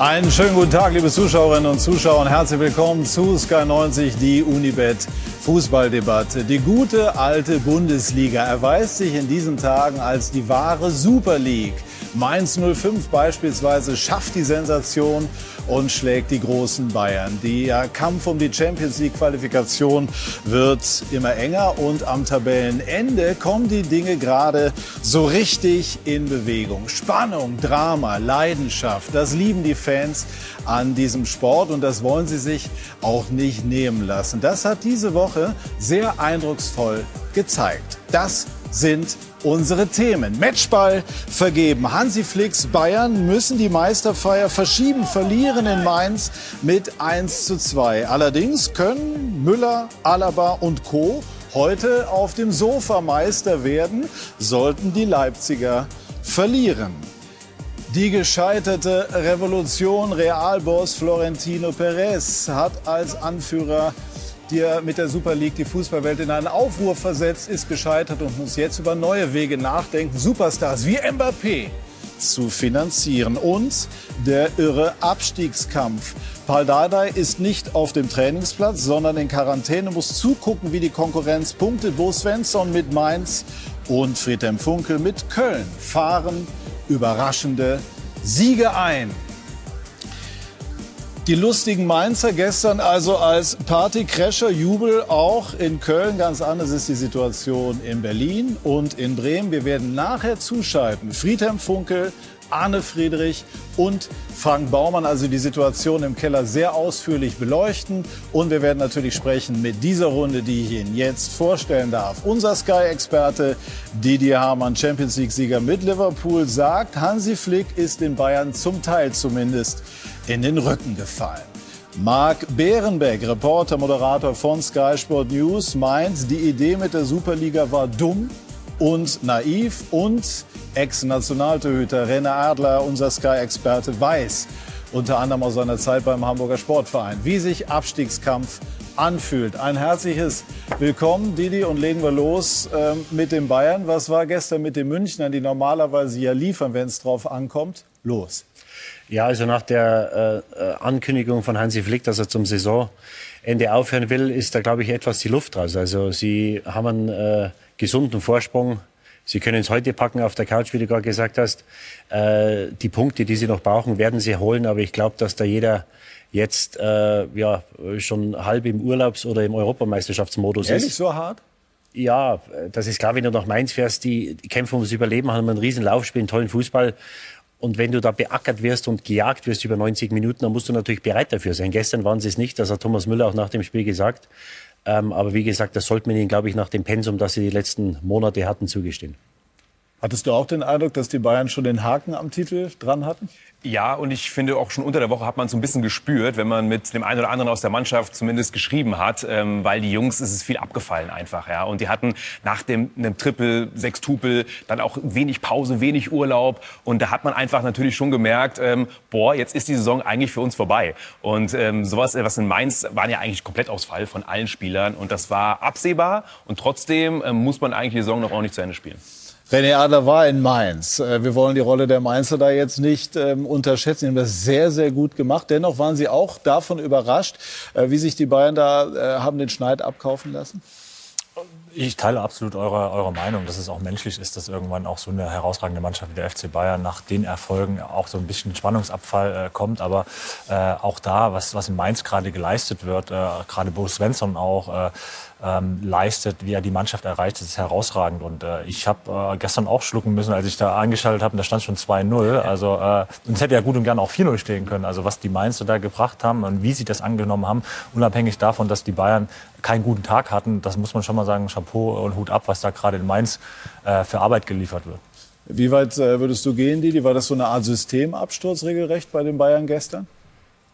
Einen schönen guten Tag, liebe Zuschauerinnen und Zuschauer, und herzlich willkommen zu Sky 90, die Unibet Fußballdebatte. Die gute alte Bundesliga erweist sich in diesen Tagen als die wahre Super League. Mainz 05 beispielsweise schafft die Sensation und schlägt die großen Bayern. Der Kampf um die Champions League Qualifikation wird immer enger und am Tabellenende kommen die Dinge gerade so richtig in Bewegung. Spannung, Drama, Leidenschaft, das lieben die Fans an diesem Sport und das wollen sie sich auch nicht nehmen lassen. Das hat diese Woche sehr eindrucksvoll gezeigt. Das sind unsere Themen. Matchball vergeben. Hansi Flicks Bayern müssen die Meisterfeier verschieben, verlieren in Mainz mit 1 zu 2. Allerdings können Müller, Alaba und Co. heute auf dem Sofa Meister werden, sollten die Leipziger verlieren. Die gescheiterte Revolution Realboss Florentino Perez hat als Anführer die er mit der Super League die Fußballwelt in einen Aufruhr versetzt, ist gescheitert und muss jetzt über neue Wege nachdenken, Superstars wie Mbappé zu finanzieren. Und der irre Abstiegskampf. Paul Dardai ist nicht auf dem Trainingsplatz, sondern in Quarantäne, muss zugucken, wie die Konkurrenz punktet. Bo Svensson mit Mainz und Friedhelm Funkel mit Köln fahren überraschende Siege ein. Die lustigen Mainzer gestern also als Partycrasher, Jubel auch in Köln. Ganz anders ist die Situation in Berlin und in Bremen. Wir werden nachher zuschalten. Friedhelm Funkel, Arne Friedrich und Frank Baumann also die Situation im Keller sehr ausführlich beleuchten. Und wir werden natürlich sprechen mit dieser Runde, die ich Ihnen jetzt vorstellen darf. Unser Sky-Experte Didier Hamann, Champions League-Sieger mit Liverpool, sagt, Hansi Flick ist in Bayern zum Teil zumindest in den Rücken gefallen. Marc Bärenbeck, Reporter, Moderator von Sky Sport News, meint, die Idee mit der Superliga war dumm und naiv und Ex-Nationaltorhüter René Adler, unser Sky-Experte, weiß unter anderem aus seiner Zeit beim Hamburger Sportverein, wie sich Abstiegskampf anfühlt. Ein herzliches Willkommen, Didi, und legen wir los äh, mit den Bayern. Was war gestern mit den Münchnern, die normalerweise ja liefern, wenn es drauf ankommt? Los. Ja, also nach der äh, äh, Ankündigung von Hansi Flick, dass er zum Saisonende aufhören will, ist da, glaube ich, etwas die Luft raus. Also sie haben einen äh, gesunden Vorsprung. Sie können es heute packen auf der Couch, wie du gerade gesagt hast. Äh, die Punkte, die sie noch brauchen, werden sie holen. Aber ich glaube, dass da jeder jetzt äh, ja, schon halb im Urlaubs- oder im Europameisterschaftsmodus Ehrlich, ist. so hart? Ja, das ist klar, wenn du nach Mainz fährst, die, die kämpfen ums Überleben, haben einen riesen Lauf, spielen tollen Fußball. Und wenn du da beackert wirst und gejagt wirst über 90 Minuten, dann musst du natürlich bereit dafür sein. Gestern waren sie es nicht, das hat Thomas Müller auch nach dem Spiel gesagt. Ähm, aber wie gesagt, das sollte man ihnen, glaube ich, nach dem Pensum, das sie die letzten Monate hatten, zugestehen. Hattest du auch den Eindruck, dass die Bayern schon den Haken am Titel dran hatten? Ja, und ich finde auch schon unter der Woche hat man so ein bisschen gespürt, wenn man mit dem einen oder anderen aus der Mannschaft zumindest geschrieben hat, ähm, weil die Jungs ist es viel abgefallen einfach, ja. Und die hatten nach dem einem Triple, sechs dann auch wenig Pause, wenig Urlaub und da hat man einfach natürlich schon gemerkt, ähm, boah, jetzt ist die Saison eigentlich für uns vorbei. Und ähm, sowas, was in Mainz waren ja eigentlich Komplettausfall von allen Spielern und das war absehbar und trotzdem ähm, muss man eigentlich die Saison noch ordentlich zu Ende spielen. René Adler war in Mainz. Äh, wir wollen die Rolle der Mainzer da jetzt nicht ähm, unterschätzen. Sie haben das sehr, sehr gut gemacht. Dennoch waren Sie auch davon überrascht, äh, wie sich die Bayern da äh, haben den Schneid abkaufen lassen? Ich teile absolut eure, eure Meinung, dass es auch menschlich ist, dass irgendwann auch so eine herausragende Mannschaft wie der FC Bayern nach den Erfolgen auch so ein bisschen Spannungsabfall äh, kommt. Aber äh, auch da, was, was in Mainz gerade geleistet wird, äh, gerade Bo Svensson auch, äh, ähm, leistet, wie er die Mannschaft erreicht, das ist herausragend. Und äh, ich habe äh, gestern auch schlucken müssen, als ich da eingeschaltet habe, da stand schon 2-0. Also äh, und es hätte ja gut und gerne auch 4-0 stehen können. Also was die Mainzer da gebracht haben und wie sie das angenommen haben, unabhängig davon, dass die Bayern keinen guten Tag hatten, das muss man schon mal sagen, Chapeau und Hut ab, was da gerade in Mainz äh, für Arbeit geliefert wird. Wie weit äh, würdest du gehen, Didi? War das so eine Art Systemabsturz regelrecht bei den Bayern gestern?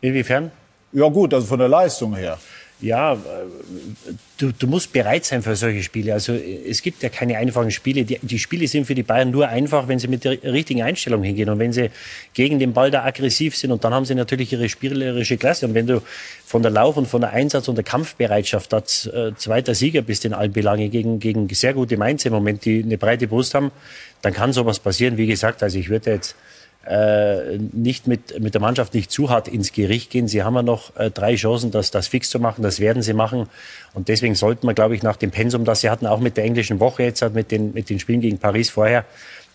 Inwiefern? Ja gut, also von der Leistung her. Ja, äh, du, du musst bereit sein für solche Spiele. Also es gibt ja keine einfachen Spiele. Die, die Spiele sind für die Bayern nur einfach, wenn sie mit der richtigen Einstellung hingehen und wenn sie gegen den Ball da aggressiv sind. Und dann haben sie natürlich ihre spielerische Klasse. Und wenn du von der Lauf- und von der Einsatz- und der Kampfbereitschaft da äh, zweiter Sieger bist in allen Belangen gegen, gegen sehr gute Mainz im Moment, die eine breite Brust haben, dann kann sowas passieren. Wie gesagt, also ich würde jetzt äh, nicht mit, mit der Mannschaft nicht zu hart ins Gericht gehen. Sie haben ja noch äh, drei Chancen, das, das fix zu machen. Das werden sie machen. Und deswegen sollten wir, glaube ich, nach dem Pensum, das sie hatten, auch mit der englischen Woche jetzt, mit den, mit den Spielen gegen Paris vorher,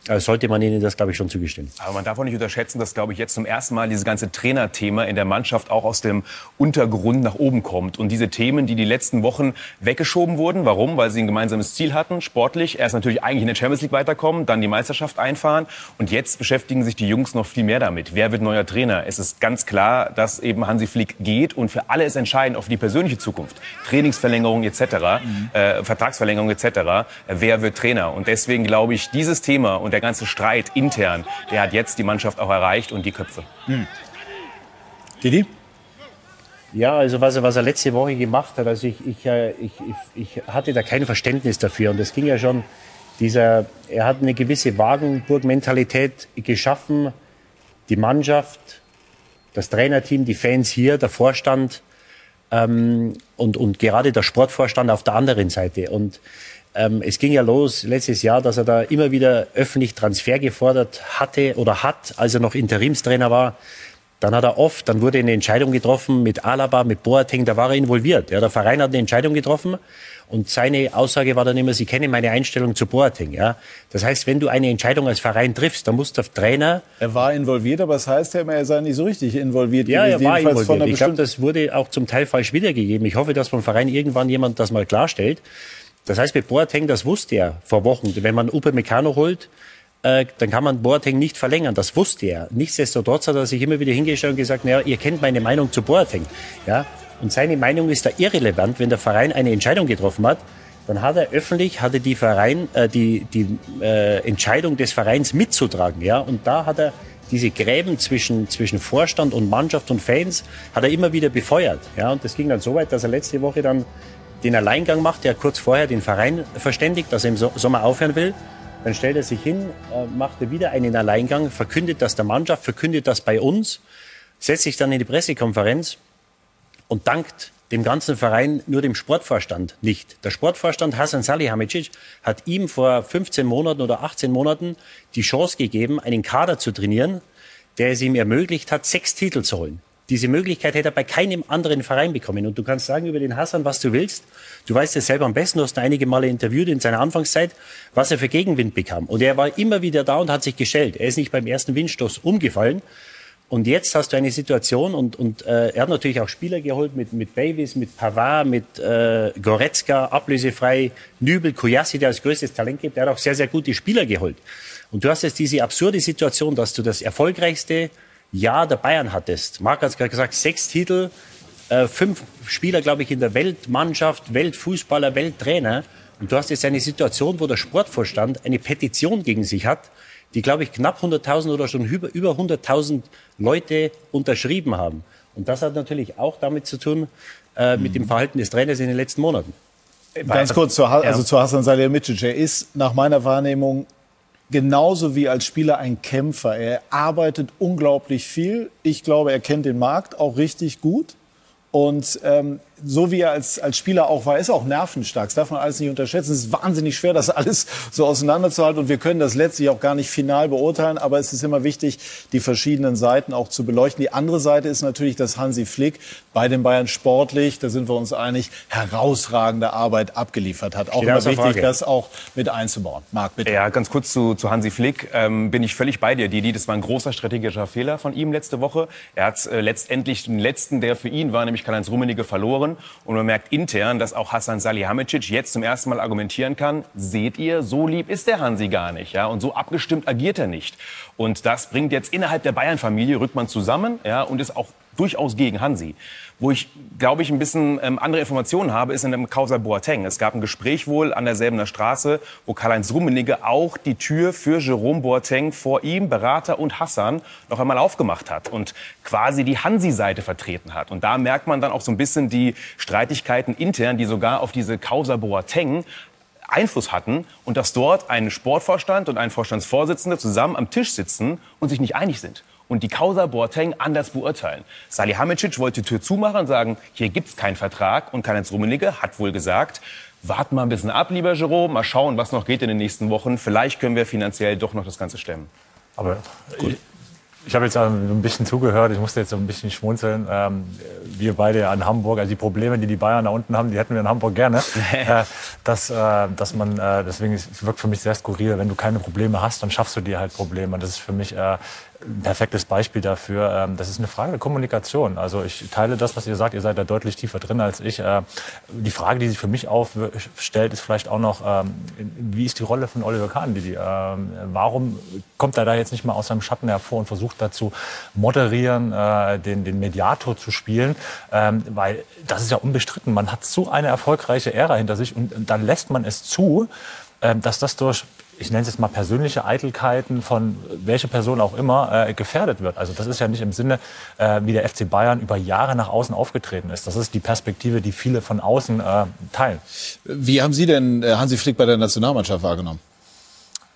also sollte man ihnen das, glaube ich, schon zugestehen. Aber man darf auch nicht unterschätzen, dass, glaube ich, jetzt zum ersten Mal dieses ganze Trainerthema in der Mannschaft auch aus dem Untergrund nach oben kommt. Und diese Themen, die die letzten Wochen weggeschoben wurden. Warum? Weil sie ein gemeinsames Ziel hatten, sportlich. Erst natürlich eigentlich in der Champions League weiterkommen, dann die Meisterschaft einfahren. Und jetzt beschäftigen sich die Jungs noch viel mehr damit. Wer wird neuer Trainer? Es ist ganz klar, dass eben Hansi Flick geht. Und für alle ist entscheidend auf die persönliche Zukunft. Trainingsverlängerung etc., mhm. äh, Vertragsverlängerung etc. Wer wird Trainer? Und deswegen glaube ich, dieses Thema und der ganze Streit intern, der hat jetzt die Mannschaft auch erreicht und die Köpfe. Hm. Didi? Ja, also was er, was er letzte Woche gemacht hat, also ich, ich, äh, ich, ich, ich hatte da kein Verständnis dafür. Und es ging ja schon, dieser, er hat eine gewisse Wagenburg-Mentalität geschaffen, die Mannschaft, das Trainerteam, die Fans hier, der Vorstand ähm, und, und gerade der Sportvorstand auf der anderen Seite. Und ähm, es ging ja los letztes Jahr, dass er da immer wieder öffentlich Transfer gefordert hatte oder hat, als er noch Interimstrainer war. Dann hat er oft, dann wurde eine Entscheidung getroffen mit Alaba, mit Boateng, da war er involviert. Ja, der Verein hat eine Entscheidung getroffen und seine Aussage war dann immer, Sie kennen meine Einstellung zu Boateng. Ja, das heißt, wenn du eine Entscheidung als Verein triffst, dann muss der Trainer. Er war involviert, aber es das heißt ja immer, er sei nicht so richtig involviert. Ja, er war involviert. Ich glaube, das wurde auch zum Teil falsch wiedergegeben. Ich hoffe, dass vom Verein irgendwann jemand das mal klarstellt. Das heißt, mit Boateng, das wusste er vor Wochen. Wenn man Upe Meccano holt, äh, dann kann man Boateng nicht verlängern. Das wusste er. Nichtsdestotrotz hat er sich immer wieder hingestellt und gesagt, naja, ihr kennt meine Meinung zu Boateng. Ja? Und seine Meinung ist da irrelevant, wenn der Verein eine Entscheidung getroffen hat. Dann hat er öffentlich, hatte die Verein, äh, die, die äh, Entscheidung des Vereins mitzutragen. Ja? Und da hat er diese Gräben zwischen, zwischen Vorstand und Mannschaft und Fans, hat er immer wieder befeuert. Ja? Und das ging dann so weit, dass er letzte Woche dann den Alleingang macht, der kurz vorher den Verein verständigt, dass er im Sommer aufhören will. Dann stellt er sich hin, äh, macht er wieder einen Alleingang, verkündet das der Mannschaft, verkündet das bei uns, setzt sich dann in die Pressekonferenz und dankt dem ganzen Verein nur dem Sportvorstand nicht. Der Sportvorstand Hasan Salihamidzic hat ihm vor 15 Monaten oder 18 Monaten die Chance gegeben, einen Kader zu trainieren, der es ihm ermöglicht hat, sechs Titel zu holen. Diese Möglichkeit hätte er bei keinem anderen Verein bekommen. Und du kannst sagen über den Hassan, was du willst. Du weißt es selber am besten, du hast ihn einige Male interviewt in seiner Anfangszeit, was er für Gegenwind bekam. Und er war immer wieder da und hat sich gestellt. Er ist nicht beim ersten Windstoß umgefallen. Und jetzt hast du eine Situation und, und äh, er hat natürlich auch Spieler geholt mit, mit Davis, mit Pavard, mit äh, Goretzka, ablösefrei, Nübel, Kuyassi, der als größtes Talent gibt. Er hat auch sehr, sehr gute Spieler geholt. Und du hast jetzt diese absurde Situation, dass du das erfolgreichste Jahr der Bayern hattest. Marc hat es gerade gesagt, sechs Titel, äh, fünf Spieler, glaube ich, in der Weltmannschaft, Weltfußballer, Welttrainer. Und du hast jetzt eine Situation, wo der Sportvorstand eine Petition gegen sich hat, die, glaube ich, knapp 100.000 oder schon über, über 100.000 Leute unterschrieben haben. Und das hat natürlich auch damit zu tun, äh, mit dem Verhalten des Trainers in den letzten Monaten. Ganz kurz zu, also zu Hasan Salihamidzic. Er ist nach meiner Wahrnehmung genauso wie als Spieler ein Kämpfer. Er arbeitet unglaublich viel. Ich glaube, er kennt den Markt auch richtig gut. Und ähm, so wie er als, als Spieler auch war, ist er auch nervenstark. Das darf man alles nicht unterschätzen. Es ist wahnsinnig schwer, das alles so auseinanderzuhalten. Und wir können das letztlich auch gar nicht final beurteilen. Aber es ist immer wichtig, die verschiedenen Seiten auch zu beleuchten. Die andere Seite ist natürlich, dass Hansi Flick bei den Bayern sportlich, da sind wir uns einig, herausragende Arbeit abgeliefert hat. Auch immer wichtig, Frage. das auch mit einzubauen. Marc, bitte. Ja, ganz kurz zu, zu Hansi Flick. Ähm, bin ich völlig bei dir, Didi. Das war ein großer strategischer Fehler von ihm letzte Woche. Er hat äh, letztendlich den letzten, der für ihn war, nämlich Karl-Heinz Rummenigge, verloren verloren. Und man merkt intern, dass auch Hassan Salihamidzic jetzt zum ersten Mal argumentieren kann, seht ihr, so lieb ist der Hansi gar nicht. Ja? Und so abgestimmt agiert er nicht. Und das bringt jetzt innerhalb der Bayern-Familie, rückt man zusammen ja, und ist auch durchaus gegen Hansi. Wo ich, glaube ich, ein bisschen ähm, andere Informationen habe, ist in dem Causa Boateng. Es gab ein Gespräch wohl an derselben Straße, wo Karl-Heinz Rummenigge auch die Tür für Jerome Boateng vor ihm, Berater und Hassan noch einmal aufgemacht hat und quasi die Hansi-Seite vertreten hat. Und da merkt man dann auch so ein bisschen die Streitigkeiten intern, die sogar auf diese Causa Boateng Einfluss hatten und dass dort ein Sportvorstand und ein Vorstandsvorsitzender zusammen am Tisch sitzen und sich nicht einig sind und die Causa Boateng anders beurteilen. Salihamidzic wollte die Tür zumachen und sagen, hier gibt's keinen Vertrag. Und Karl-Heinz Rummenigge hat wohl gesagt, warten mal ein bisschen ab, lieber Jerome, mal schauen, was noch geht in den nächsten Wochen. Vielleicht können wir finanziell doch noch das Ganze stemmen. Aber Gut. Ich habe jetzt ein bisschen zugehört, ich musste jetzt so ein bisschen schmunzeln. Ähm, wir beide ja in Hamburg, also die Probleme, die die Bayern da unten haben, die hätten wir in Hamburg gerne. äh, dass, äh, dass man, äh, deswegen es wirkt für mich sehr skurril, wenn du keine Probleme hast, dann schaffst du dir halt Probleme. Das ist für mich perfektes Beispiel dafür. Ähm, das ist eine Frage der Kommunikation. Also ich teile das, was ihr sagt. Ihr seid da deutlich tiefer drin als ich. Äh, die Frage, die sich für mich aufstellt, ist vielleicht auch noch, ähm, wie ist die Rolle von Oliver Kahn? Ähm, warum kommt er da jetzt nicht mal aus seinem Schatten hervor und versucht dazu moderieren, äh, den, den Mediator zu spielen? Weil das ist ja unbestritten. Man hat so eine erfolgreiche Ära hinter sich und dann lässt man es zu, dass das durch ich nenne es jetzt mal persönliche Eitelkeiten von welcher Person auch immer äh, gefährdet wird. Also das ist ja nicht im Sinne, äh, wie der FC Bayern über Jahre nach außen aufgetreten ist. Das ist die Perspektive, die viele von außen äh, teilen. Wie haben Sie denn äh, Hansi Flick bei der Nationalmannschaft wahrgenommen?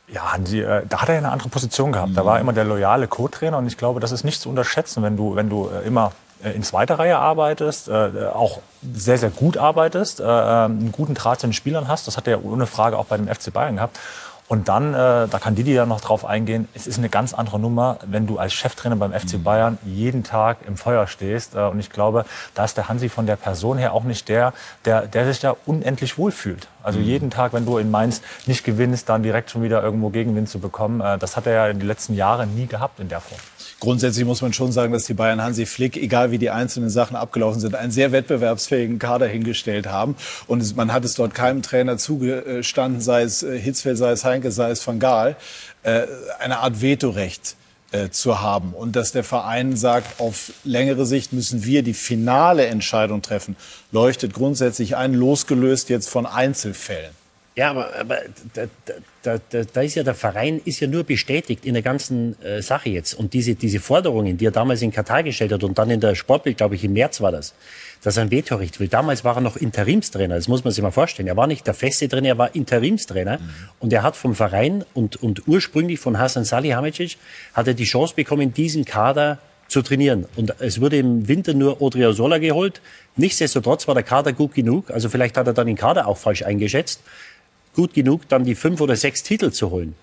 Ja, Hansi, äh, da hat er ja eine andere Position gehabt. Mhm. Da war immer der loyale Co-Trainer und ich glaube, das ist nicht zu unterschätzen, wenn du, wenn du äh, immer äh, in zweiter Reihe arbeitest, äh, auch sehr, sehr gut arbeitest, äh, einen guten Draht zu den Spielern hast. Das hat er ohne Frage auch bei dem FC Bayern gehabt. Und dann, äh, da kann Didi ja noch drauf eingehen, es ist eine ganz andere Nummer, wenn du als Cheftrainer beim FC mhm. Bayern jeden Tag im Feuer stehst. Äh, und ich glaube, da ist der Hansi von der Person her auch nicht der, der, der sich da unendlich wohlfühlt. Also mhm. jeden Tag, wenn du in Mainz nicht gewinnst, dann direkt schon wieder irgendwo Gegenwind zu bekommen, äh, das hat er ja in den letzten Jahren nie gehabt in der Form. Grundsätzlich muss man schon sagen, dass die Bayern Hansi Flick, egal wie die einzelnen Sachen abgelaufen sind, einen sehr wettbewerbsfähigen Kader hingestellt haben. Und man hat es dort keinem Trainer zugestanden, sei es äh, Hitzfeld, sei es Heinke, sei es Van Gaal, äh, eine Art Vetorecht äh, zu haben. Und dass der Verein sagt, auf längere Sicht müssen wir die finale Entscheidung treffen, leuchtet grundsätzlich ein, losgelöst jetzt von Einzelfällen. Ja, aber, aber da, da, da, da ist ja der Verein ist ja nur bestätigt in der ganzen äh, Sache jetzt. Und diese, diese Forderungen, die er damals in Katar gestellt hat und dann in der Sportbild, glaube ich, im März war das, dass er ein Vetorecht will. Damals war er noch Interimstrainer, das muss man sich mal vorstellen. Er war nicht der feste Trainer, er war Interimstrainer. Mhm. Und er hat vom Verein und, und ursprünglich von Hasan Salihamidzic hat er die Chance bekommen, diesen Kader zu trainieren. Und es wurde im Winter nur Odriozola geholt. Nichtsdestotrotz war der Kader gut genug. Also vielleicht hat er dann den Kader auch falsch eingeschätzt gut genug, dann die fünf oder sechs Titel zu holen.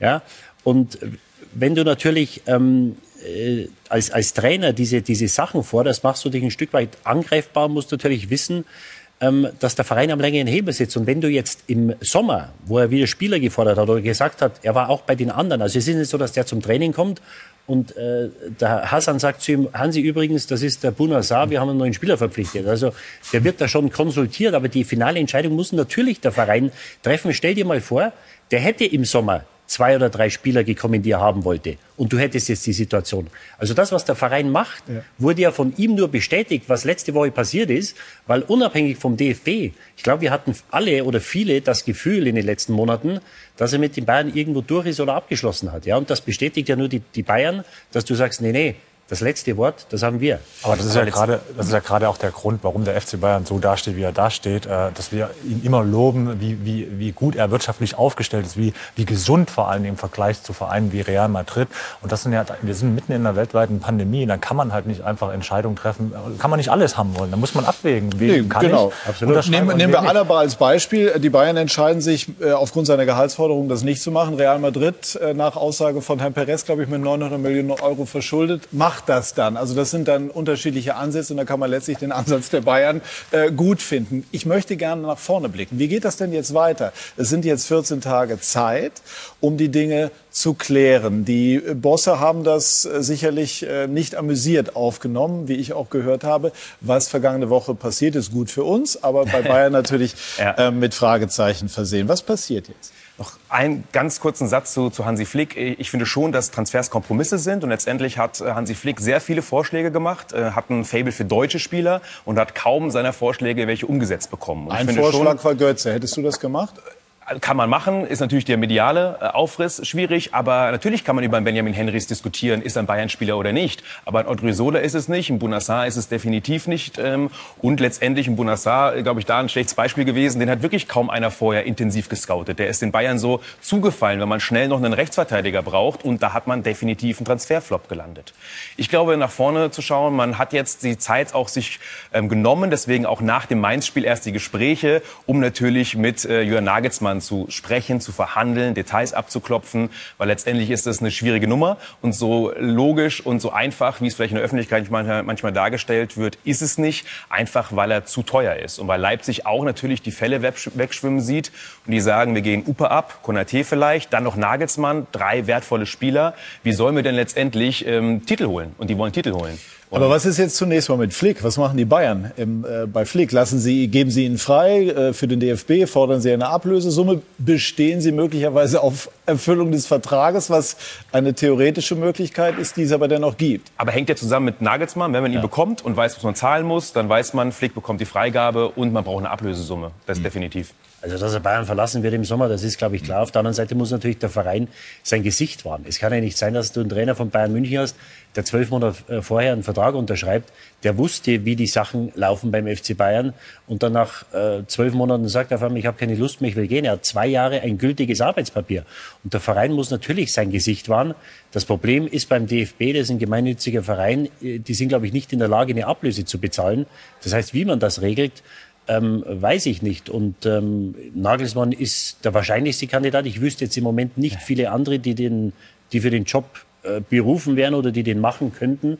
Ja, und wenn du natürlich ähm, äh, als, als Trainer diese, diese Sachen forderst, machst du dich ein Stück weit angreifbar, musst natürlich wissen, ähm, dass der Verein am längeren Hebel sitzt. Und wenn du jetzt im Sommer, wo er wieder Spieler gefordert hat oder gesagt hat, er war auch bei den anderen, also es ist nicht so, dass der zum Training kommt und äh, der Hassan sagt zu ihm, Hansi übrigens, das ist der Bunasar, wir haben einen neuen Spieler verpflichtet. Also der wird da schon konsultiert, aber die finale Entscheidung muss natürlich der Verein treffen. Stell dir mal vor, der hätte im Sommer zwei oder drei Spieler gekommen, die er haben wollte. Und du hättest jetzt die Situation. Also das, was der Verein macht, ja. wurde ja von ihm nur bestätigt, was letzte Woche passiert ist, weil unabhängig vom DFB, ich glaube, wir hatten alle oder viele das Gefühl in den letzten Monaten, dass er mit den Bayern irgendwo durch ist oder abgeschlossen hat. Ja, und das bestätigt ja nur die, die Bayern, dass du sagst, nee, nee, das letzte Wort, das haben wir. Aber das ist ja gerade, das ist ja gerade auch der Grund, warum der FC Bayern so dasteht, wie er dasteht, äh, dass wir ihn immer loben, wie, wie, wie gut er wirtschaftlich aufgestellt ist, wie, wie gesund vor allem im Vergleich zu Vereinen wie Real Madrid. Und das sind ja, wir sind mitten in einer weltweiten Pandemie, dann kann man halt nicht einfach Entscheidungen treffen, kann man nicht alles haben wollen, da muss man abwägen. Wen nee, kann genau. ich Absolut. Nehmen, nehmen wir Alaba als Beispiel. Die Bayern entscheiden sich äh, aufgrund seiner Gehaltsforderung, das nicht zu machen. Real Madrid, äh, nach Aussage von Herrn Perez, glaube ich, mit 900 Millionen Euro verschuldet, macht das dann. Also das sind dann unterschiedliche Ansätze und da kann man letztlich den Ansatz der Bayern äh, gut finden. Ich möchte gerne nach vorne blicken. Wie geht das denn jetzt weiter? Es sind jetzt 14 Tage Zeit, um die Dinge zu klären. Die Bosse haben das äh, sicherlich äh, nicht amüsiert aufgenommen, wie ich auch gehört habe. Was vergangene Woche passiert, ist gut für uns, aber bei Bayern natürlich ja. äh, mit Fragezeichen versehen. Was passiert jetzt? Noch einen ganz kurzen Satz zu, zu Hansi Flick. Ich finde schon, dass Transfers Kompromisse sind. Und letztendlich hat äh, Hansi Flick sehr viele Vorschläge gemacht, äh, hat ein Fable für deutsche Spieler und hat kaum seiner Vorschläge welche umgesetzt bekommen. Und ein Vorschlag schon, war Götze. Hättest du das gemacht? Kann man machen, ist natürlich der mediale äh, Aufriss schwierig, aber natürlich kann man über Benjamin Henrys diskutieren, ist ein Bayern-Spieler oder nicht. Aber ein Odriozola ist es nicht, ein Bunassar ist es definitiv nicht ähm, und letztendlich ein Bunassar, glaube ich, da ein schlechtes Beispiel gewesen, den hat wirklich kaum einer vorher intensiv gescoutet. Der ist den Bayern so zugefallen, wenn man schnell noch einen Rechtsverteidiger braucht und da hat man definitiv einen Transferflop gelandet. Ich glaube, nach vorne zu schauen, man hat jetzt die Zeit auch sich ähm, genommen, deswegen auch nach dem Mainz-Spiel erst die Gespräche, um natürlich mit äh, Jürgen Nagelsmann Nagelsmann zu sprechen, zu verhandeln, Details abzuklopfen, weil letztendlich ist das eine schwierige Nummer und so logisch und so einfach, wie es vielleicht in der Öffentlichkeit manchmal, dargestellt wird, ist es nicht, einfach weil er zu teuer ist und weil Leipzig auch natürlich die Fälle wegschwimmen sieht und die sagen, wir gehen Upe ab, Konate vielleicht, dann noch Nagelsmann, drei wertvolle Spieler. Wie sollen wir denn letztendlich ähm, Titel holen? Und die wollen Titel holen. Aber was ist jetzt zunächst mal mit Flick? Was machen die Bayern im, äh, bei Flick? Lassen Sie, geben Sie ihn frei äh, für den DFB? Fordern Sie eine Ablösesumme? Bestehen Sie möglicherweise auf Erfüllung des Vertrages, was eine theoretische Möglichkeit ist, die es aber dennoch gibt? Aber hängt ja zusammen mit Nagelsmann. Wenn man ihn ja. bekommt und weiß, was man zahlen muss, dann weiß man, Flick bekommt die Freigabe und man braucht eine Ablösesumme. Das ist mhm. definitiv. Also, dass er Bayern verlassen wird im Sommer, das ist, glaube ich, klar. Auf der anderen Seite muss natürlich der Verein sein Gesicht wahren. Es kann ja nicht sein, dass du einen Trainer von Bayern München hast, der zwölf Monate äh, vorher einen Vertrag unterschreibt, der wusste, wie die Sachen laufen beim FC Bayern und dann nach äh, zwölf Monaten sagt er auf einmal, ich habe keine Lust mehr, ich will gehen. Er hat zwei Jahre ein gültiges Arbeitspapier. Und der Verein muss natürlich sein Gesicht wahren. Das Problem ist beim DFB, das ist ein gemeinnütziger Verein, äh, die sind, glaube ich, nicht in der Lage, eine Ablöse zu bezahlen. Das heißt, wie man das regelt, ähm, weiß ich nicht. Und ähm, Nagelsmann ist der wahrscheinlichste Kandidat. Ich wüsste jetzt im Moment nicht viele andere, die, den, die für den Job äh, berufen wären oder die den machen könnten.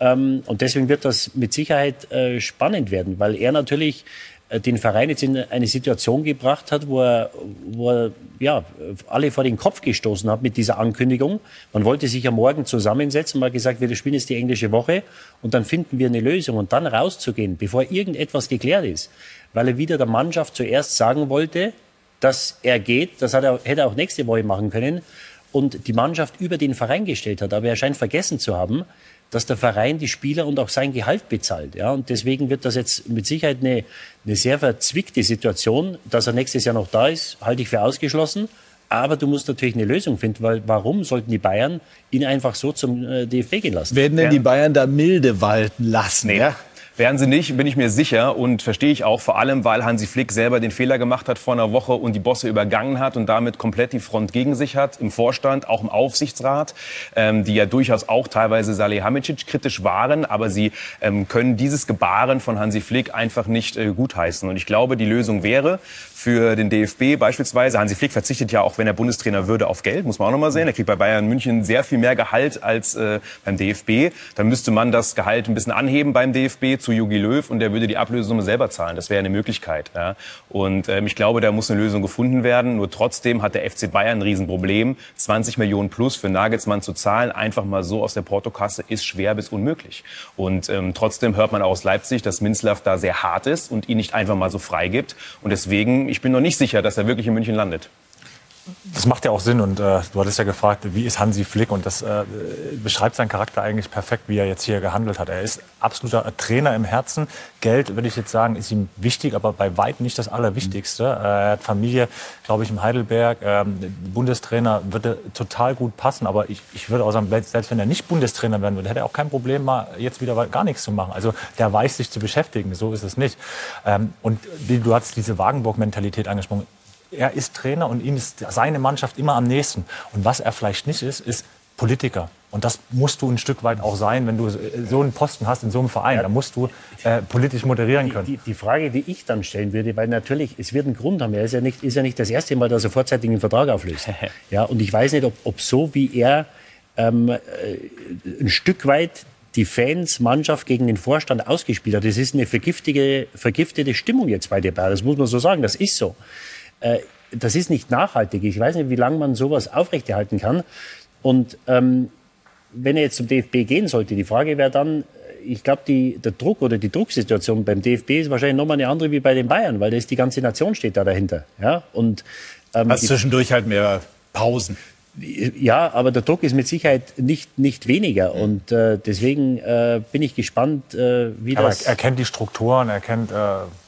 Ähm, und deswegen wird das mit Sicherheit äh, spannend werden, weil er natürlich äh, den Verein jetzt in eine Situation gebracht hat, wo er, wo er ja, alle vor den Kopf gestoßen hat mit dieser Ankündigung. Man wollte sich am Morgen zusammensetzen, mal gesagt, wir spielen jetzt die englische Woche und dann finden wir eine Lösung und dann rauszugehen, bevor irgendetwas geklärt ist, weil er wieder der Mannschaft zuerst sagen wollte, dass er geht, das hat er, hätte er auch nächste Woche machen können und die Mannschaft über den Verein gestellt hat. Aber er scheint vergessen zu haben, dass der Verein die Spieler und auch sein Gehalt bezahlt. Ja, und deswegen wird das jetzt mit Sicherheit eine, eine sehr verzwickte Situation. Dass er nächstes Jahr noch da ist, halte ich für ausgeschlossen. Aber du musst natürlich eine Lösung finden, weil warum sollten die Bayern ihn einfach so zum äh, DFB gehen lassen? Werden denn die Bayern da milde walten lassen? Nee. Ja? Werden sie nicht, bin ich mir sicher und verstehe ich auch, vor allem, weil Hansi Flick selber den Fehler gemacht hat vor einer Woche und die Bosse übergangen hat und damit komplett die Front gegen sich hat, im Vorstand, auch im Aufsichtsrat, ähm, die ja durchaus auch teilweise Salihamidzic kritisch waren, aber sie ähm, können dieses Gebaren von Hansi Flick einfach nicht äh, gutheißen. Und ich glaube, die Lösung wäre für den DFB beispielsweise, Hansi Flick verzichtet ja auch, wenn er Bundestrainer würde, auf Geld, muss man auch noch mal sehen. Er kriegt bei Bayern München sehr viel mehr Gehalt als äh, beim DFB. Dann müsste man das Gehalt ein bisschen anheben beim DFB zu Jogi Löw und der würde die Ablösesumme selber zahlen. Das wäre eine Möglichkeit. Ja. Und ähm, ich glaube, da muss eine Lösung gefunden werden. Nur trotzdem hat der FC Bayern ein Riesenproblem. 20 Millionen plus für Nagelsmann zu zahlen, einfach mal so aus der Portokasse, ist schwer bis unmöglich. Und ähm, trotzdem hört man auch aus Leipzig, dass Minzlaff da sehr hart ist und ihn nicht einfach mal so freigibt. Und deswegen, ich bin noch nicht sicher, dass er wirklich in München landet. Das macht ja auch Sinn und äh, du hattest ja gefragt, wie ist Hansi Flick und das äh, beschreibt seinen Charakter eigentlich perfekt, wie er jetzt hier gehandelt hat. Er ist absoluter Trainer im Herzen. Geld, würde ich jetzt sagen, ist ihm wichtig, aber bei weitem nicht das Allerwichtigste. Äh, er hat Familie, glaube ich, im Heidelberg. Ähm, Bundestrainer würde total gut passen, aber ich, ich würde auch sagen, selbst wenn er nicht Bundestrainer werden würde, hätte er auch kein Problem, mal jetzt wieder gar nichts zu machen. Also der weiß sich zu beschäftigen, so ist es nicht. Ähm, und du hast diese Wagenburg-Mentalität angesprochen er ist Trainer und ihm ist seine Mannschaft immer am nächsten. Und was er vielleicht nicht ist, ist Politiker. Und das musst du ein Stück weit auch sein, wenn du so einen Posten hast in so einem Verein. Da musst du äh, politisch moderieren können. Die, die, die, Frage, die ich dann stellen würde, weil natürlich, es wird einen Grund haben. Er ist ja nicht, ist ja nicht das erste Mal, dass er vorzeitig einen Vertrag auflöst. Ja, und ich weiß nicht, ob, ob so wie er ähm, äh, ein Stück weit die Fans, Mannschaft gegen den Vorstand ausgespielt hat. Das ist eine vergiftige, vergiftete Stimmung jetzt bei der Bayern. Das muss man so sagen. Das ist so. Äh, das ist nicht nachhaltig. Ich weiß nicht, wie lange man sowas aufrechterhalten kann. Und ähm, wenn er jetzt zum DFB gehen sollte, die Frage wäre dann, ich glaube, der Druck oder die Drucksituation beim DFB ist wahrscheinlich nochmal eine andere wie bei den Bayern, weil da ist die ganze Nation steht da dahinter. Ja? Und, ähm, also zwischendurch halt mehr Pausen. Ja, aber der Druck ist mit Sicherheit nicht, nicht weniger. Und äh, deswegen äh, bin ich gespannt, äh, wie aber das. Er kennt die Strukturen, er kennt äh,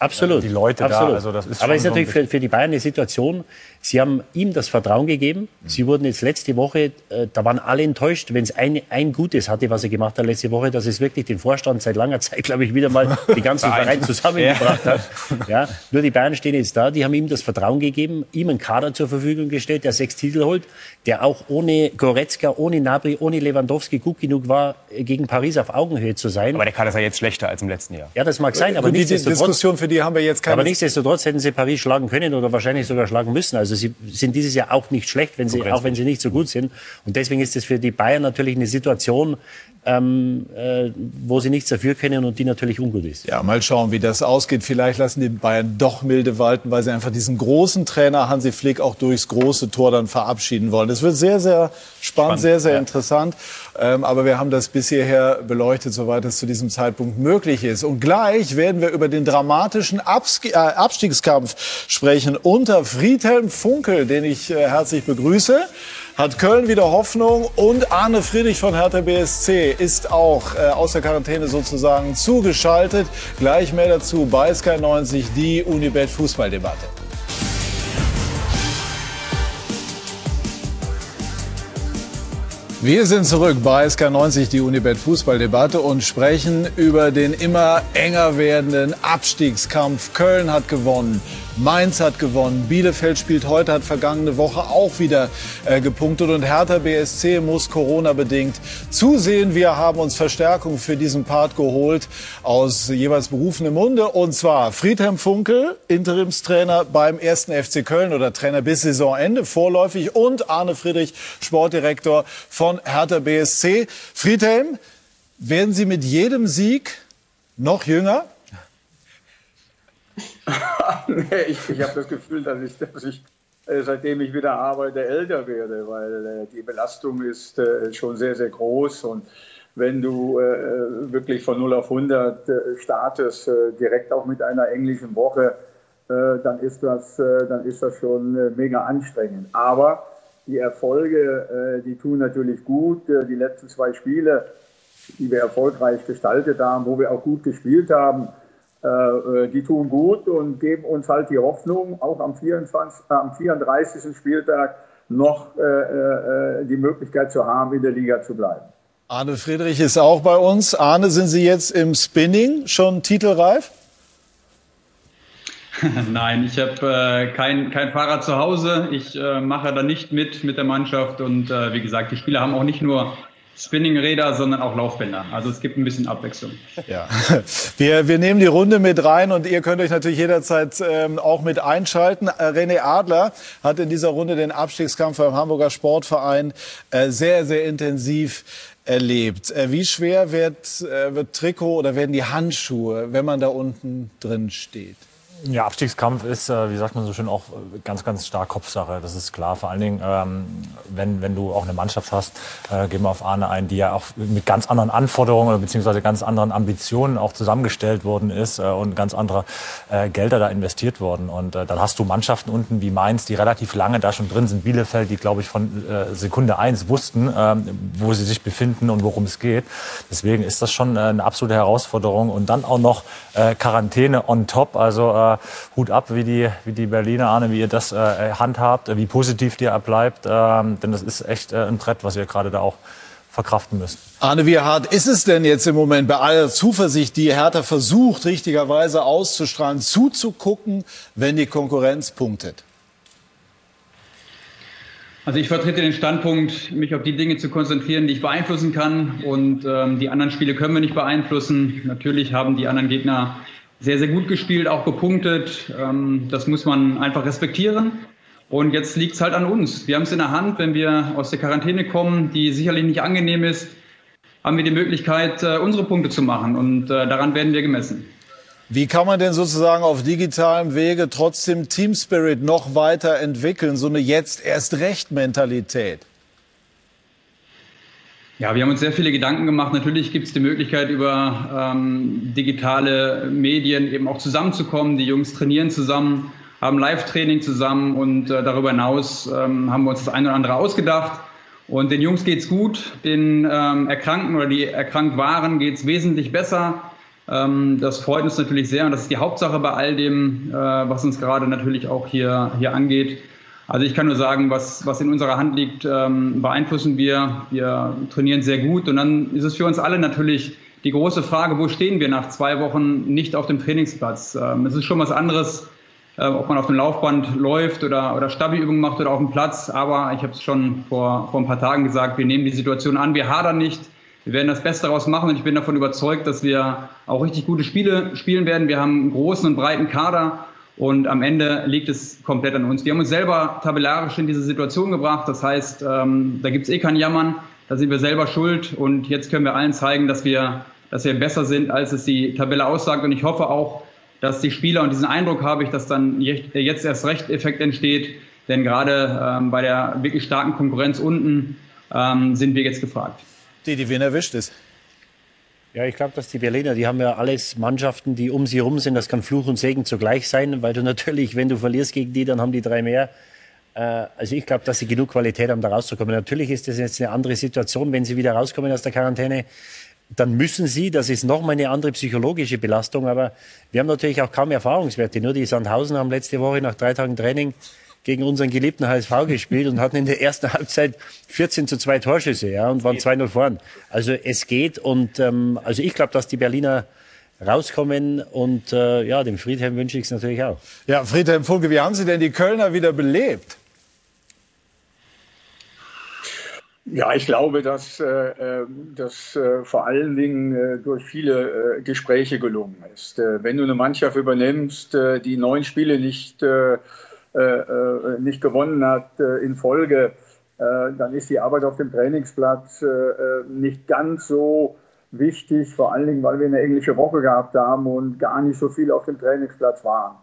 absolut, die Leute absolut. da. Also das ist aber es ist natürlich für, für die Bayern eine Situation, Sie haben ihm das Vertrauen gegeben. Sie wurden jetzt letzte Woche, äh, da waren alle enttäuscht, wenn es ein, ein Gutes hatte, was er gemacht hat letzte Woche, dass es wirklich den Vorstand seit langer Zeit, glaube ich, wieder mal die ganzen Verein zusammengebracht hat. Ja, nur die Bayern stehen jetzt da, die haben ihm das Vertrauen gegeben, ihm einen Kader zur Verfügung gestellt, der sechs Titel holt, der auch ohne Goretzka, ohne Nabri, ohne Lewandowski gut genug war, gegen Paris auf Augenhöhe zu sein. Aber der Kader ist ja jetzt schlechter als im letzten Jahr. Ja, das mag sein, aber die Diskussion für die haben wir jetzt keine. Aber nichtsdestotrotz hätten sie Paris schlagen können oder wahrscheinlich sogar schlagen müssen. Also sie sind dieses Jahr auch nicht schlecht, wenn sie, auch wenn sie nicht so gut sind. Und deswegen ist es für die Bayern natürlich eine Situation, ähm, äh, wo sie nichts dafür können und die natürlich ungut ist. Ja, mal schauen, wie das ausgeht. Vielleicht lassen die Bayern doch milde walten, weil sie einfach diesen großen Trainer Hansi Flick auch durchs große Tor dann verabschieden wollen. Das wird sehr, sehr spannend, spannend sehr, sehr ja. interessant. Ähm, aber wir haben das bis hierher beleuchtet, soweit es zu diesem Zeitpunkt möglich ist. Und gleich werden wir über den dramatischen Abs äh, Abstiegskampf sprechen unter Friedhelm Funkel, den ich äh, herzlich begrüße hat Köln wieder Hoffnung und Arne Friedrich von Hertha BSC ist auch äh, aus der Quarantäne sozusagen zugeschaltet. Gleich mehr dazu bei Sky90, die Unibet Fußballdebatte. Wir sind zurück bei SK90, die Unibet Fußballdebatte und sprechen über den immer enger werdenden Abstiegskampf. Köln hat gewonnen. Mainz hat gewonnen. Bielefeld spielt heute, hat vergangene Woche auch wieder äh, gepunktet. Und Hertha BSC muss Corona-bedingt zusehen. Wir haben uns Verstärkung für diesen Part geholt aus jeweils berufenem Munde. Und zwar Friedhelm Funkel, Interimstrainer beim ersten FC Köln oder Trainer bis Saisonende vorläufig. Und Arne Friedrich, Sportdirektor von Hertha BSC. Friedhelm, werden Sie mit jedem Sieg noch jünger? nee, ich, ich habe das Gefühl, dass ich, dass ich äh, seitdem ich wieder arbeite, älter werde, weil äh, die Belastung ist äh, schon sehr, sehr groß und wenn du wirklich von 0 auf 100 äh, startest, direkt auch mit einer englischen Woche, dann, ist das, dann ist das schon mega anstrengend. Aber die Erfolge, die tun natürlich gut. die letzten zwei Spiele, die wir erfolgreich gestaltet haben, wo wir auch gut gespielt haben, die tun gut und geben uns halt die Hoffnung, auch am, 24, äh, am 34. Spieltag noch äh, äh, die Möglichkeit zu haben, in der Liga zu bleiben. Arne Friedrich ist auch bei uns. Arne, sind Sie jetzt im Spinning schon titelreif? Nein, ich habe äh, kein, kein Fahrrad zu Hause. Ich äh, mache da nicht mit mit der Mannschaft. Und äh, wie gesagt, die Spieler haben auch nicht nur Spinningräder, sondern auch Laufbänder. Also es gibt ein bisschen Abwechslung. Ja, wir, wir nehmen die Runde mit rein und ihr könnt euch natürlich jederzeit ähm, auch mit einschalten. Äh, René Adler hat in dieser Runde den Abstiegskampf beim Hamburger Sportverein äh, sehr, sehr intensiv erlebt. Äh, wie schwer wird, äh, wird Trikot oder werden die Handschuhe, wenn man da unten drin steht? Ja, Abstiegskampf ist, äh, wie sagt man so schön, auch äh, ganz, ganz stark Kopfsache. Das ist klar. Vor allen Dingen, ähm, wenn, wenn du auch eine Mannschaft hast, äh, gehen wir auf Arne ein, die ja auch mit ganz anderen Anforderungen oder beziehungsweise ganz anderen Ambitionen auch zusammengestellt worden ist und ganz andere Gelder da investiert worden. Und dann hast du Mannschaften unten wie Mainz, die relativ lange da schon drin sind. Bielefeld, die, glaube ich, von Sekunde eins wussten, ähm, wo sie sich befinden und worum es geht. Deswegen ist das schon eine absolute Herausforderung. Und dann auch noch Quarantäne on top. Also Hut ab, wie die, wie die Berliner Arne, wie ihr das äh, handhabt, wie positiv ihr bleibt. Ähm, denn das ist echt äh, ein Brett, was ihr gerade da auch verkraften müsst. Arne, wie hart ist es denn jetzt im Moment bei aller Zuversicht, die Hertha versucht, richtigerweise auszustrahlen, zuzugucken, wenn die Konkurrenz punktet? Also ich vertrete den Standpunkt, mich auf die Dinge zu konzentrieren, die ich beeinflussen kann. Und ähm, die anderen Spiele können wir nicht beeinflussen. Natürlich haben die anderen Gegner sehr, sehr gut gespielt, auch gepunktet. Ähm, das muss man einfach respektieren. Und jetzt liegt es halt an uns. Wir haben es in der Hand, wenn wir aus der Quarantäne kommen, die sicherlich nicht angenehm ist, haben wir die Möglichkeit, äh, unsere Punkte zu machen. Und äh, daran werden wir gemessen. Wie kann man denn sozusagen auf digitalem Wege trotzdem Team Spirit noch weiter entwickeln, so eine jetzt erst recht Mentalität? Ja, wir haben uns sehr viele Gedanken gemacht. Natürlich gibt es die Möglichkeit, über ähm, digitale Medien eben auch zusammenzukommen. Die Jungs trainieren zusammen, haben Live-Training zusammen und äh, darüber hinaus ähm, haben wir uns das eine oder andere ausgedacht. Und den Jungs geht's gut, den ähm, Erkrankten oder die erkrankt waren, geht's wesentlich besser. Ähm, das freut uns natürlich sehr und das ist die Hauptsache bei all dem, äh, was uns gerade natürlich auch hier, hier angeht. Also ich kann nur sagen, was, was in unserer Hand liegt, ähm, beeinflussen wir. Wir trainieren sehr gut und dann ist es für uns alle natürlich die große Frage, wo stehen wir nach zwei Wochen nicht auf dem Trainingsplatz? Ähm, es ist schon was anderes, äh, ob man auf dem Laufband läuft oder, oder Stabi-Übungen macht oder auf dem Platz. Aber ich habe es schon vor, vor ein paar Tagen gesagt, wir nehmen die Situation an, wir hadern nicht. Wir werden das Beste daraus machen und ich bin davon überzeugt, dass wir auch richtig gute Spiele spielen werden. Wir haben einen großen und breiten Kader und am Ende liegt es komplett an uns. Wir haben uns selber tabellarisch in diese Situation gebracht. Das heißt, ähm, da gibt es eh kein Jammern. Da sind wir selber schuld und jetzt können wir allen zeigen, dass wir, dass wir besser sind, als es die Tabelle aussagt. Und ich hoffe auch, dass die Spieler, und diesen Eindruck habe ich, dass dann jetzt erst recht Effekt entsteht, denn gerade ähm, bei der wirklich starken Konkurrenz unten ähm, sind wir jetzt gefragt. Die, die wen erwischt ist. Ja, ich glaube, dass die Berliner, die haben ja alles Mannschaften, die um sie herum sind. Das kann Fluch und Segen zugleich sein, weil du natürlich, wenn du verlierst gegen die, dann haben die drei mehr. Äh, also ich glaube, dass sie genug Qualität haben, da rauszukommen. Natürlich ist das jetzt eine andere Situation, wenn sie wieder rauskommen aus der Quarantäne dann müssen sie, das ist nochmal eine andere psychologische Belastung, aber wir haben natürlich auch kaum Erfahrungswerte. Nur die Sandhausen haben letzte Woche nach drei Tagen Training gegen unseren geliebten HSV gespielt und hatten in der ersten Halbzeit 14 zu 2 Torschüsse ja, und waren 2-0 vorn. Also es geht und ähm, also ich glaube, dass die Berliner rauskommen und äh, ja, dem Friedhelm wünsche ich es natürlich auch. Ja, Friedhelm Funke, wie haben Sie denn die Kölner wieder belebt? Ja, ich glaube, dass äh, ähm, das äh, vor allen Dingen äh, durch viele äh, Gespräche gelungen ist. Äh, wenn du eine Mannschaft übernimmst, äh, die neun Spiele nicht, nicht gewonnen hat in Folge, dann ist die Arbeit auf dem Trainingsplatz nicht ganz so wichtig, vor allen Dingen, weil wir eine englische Woche gehabt haben und gar nicht so viel auf dem Trainingsplatz waren.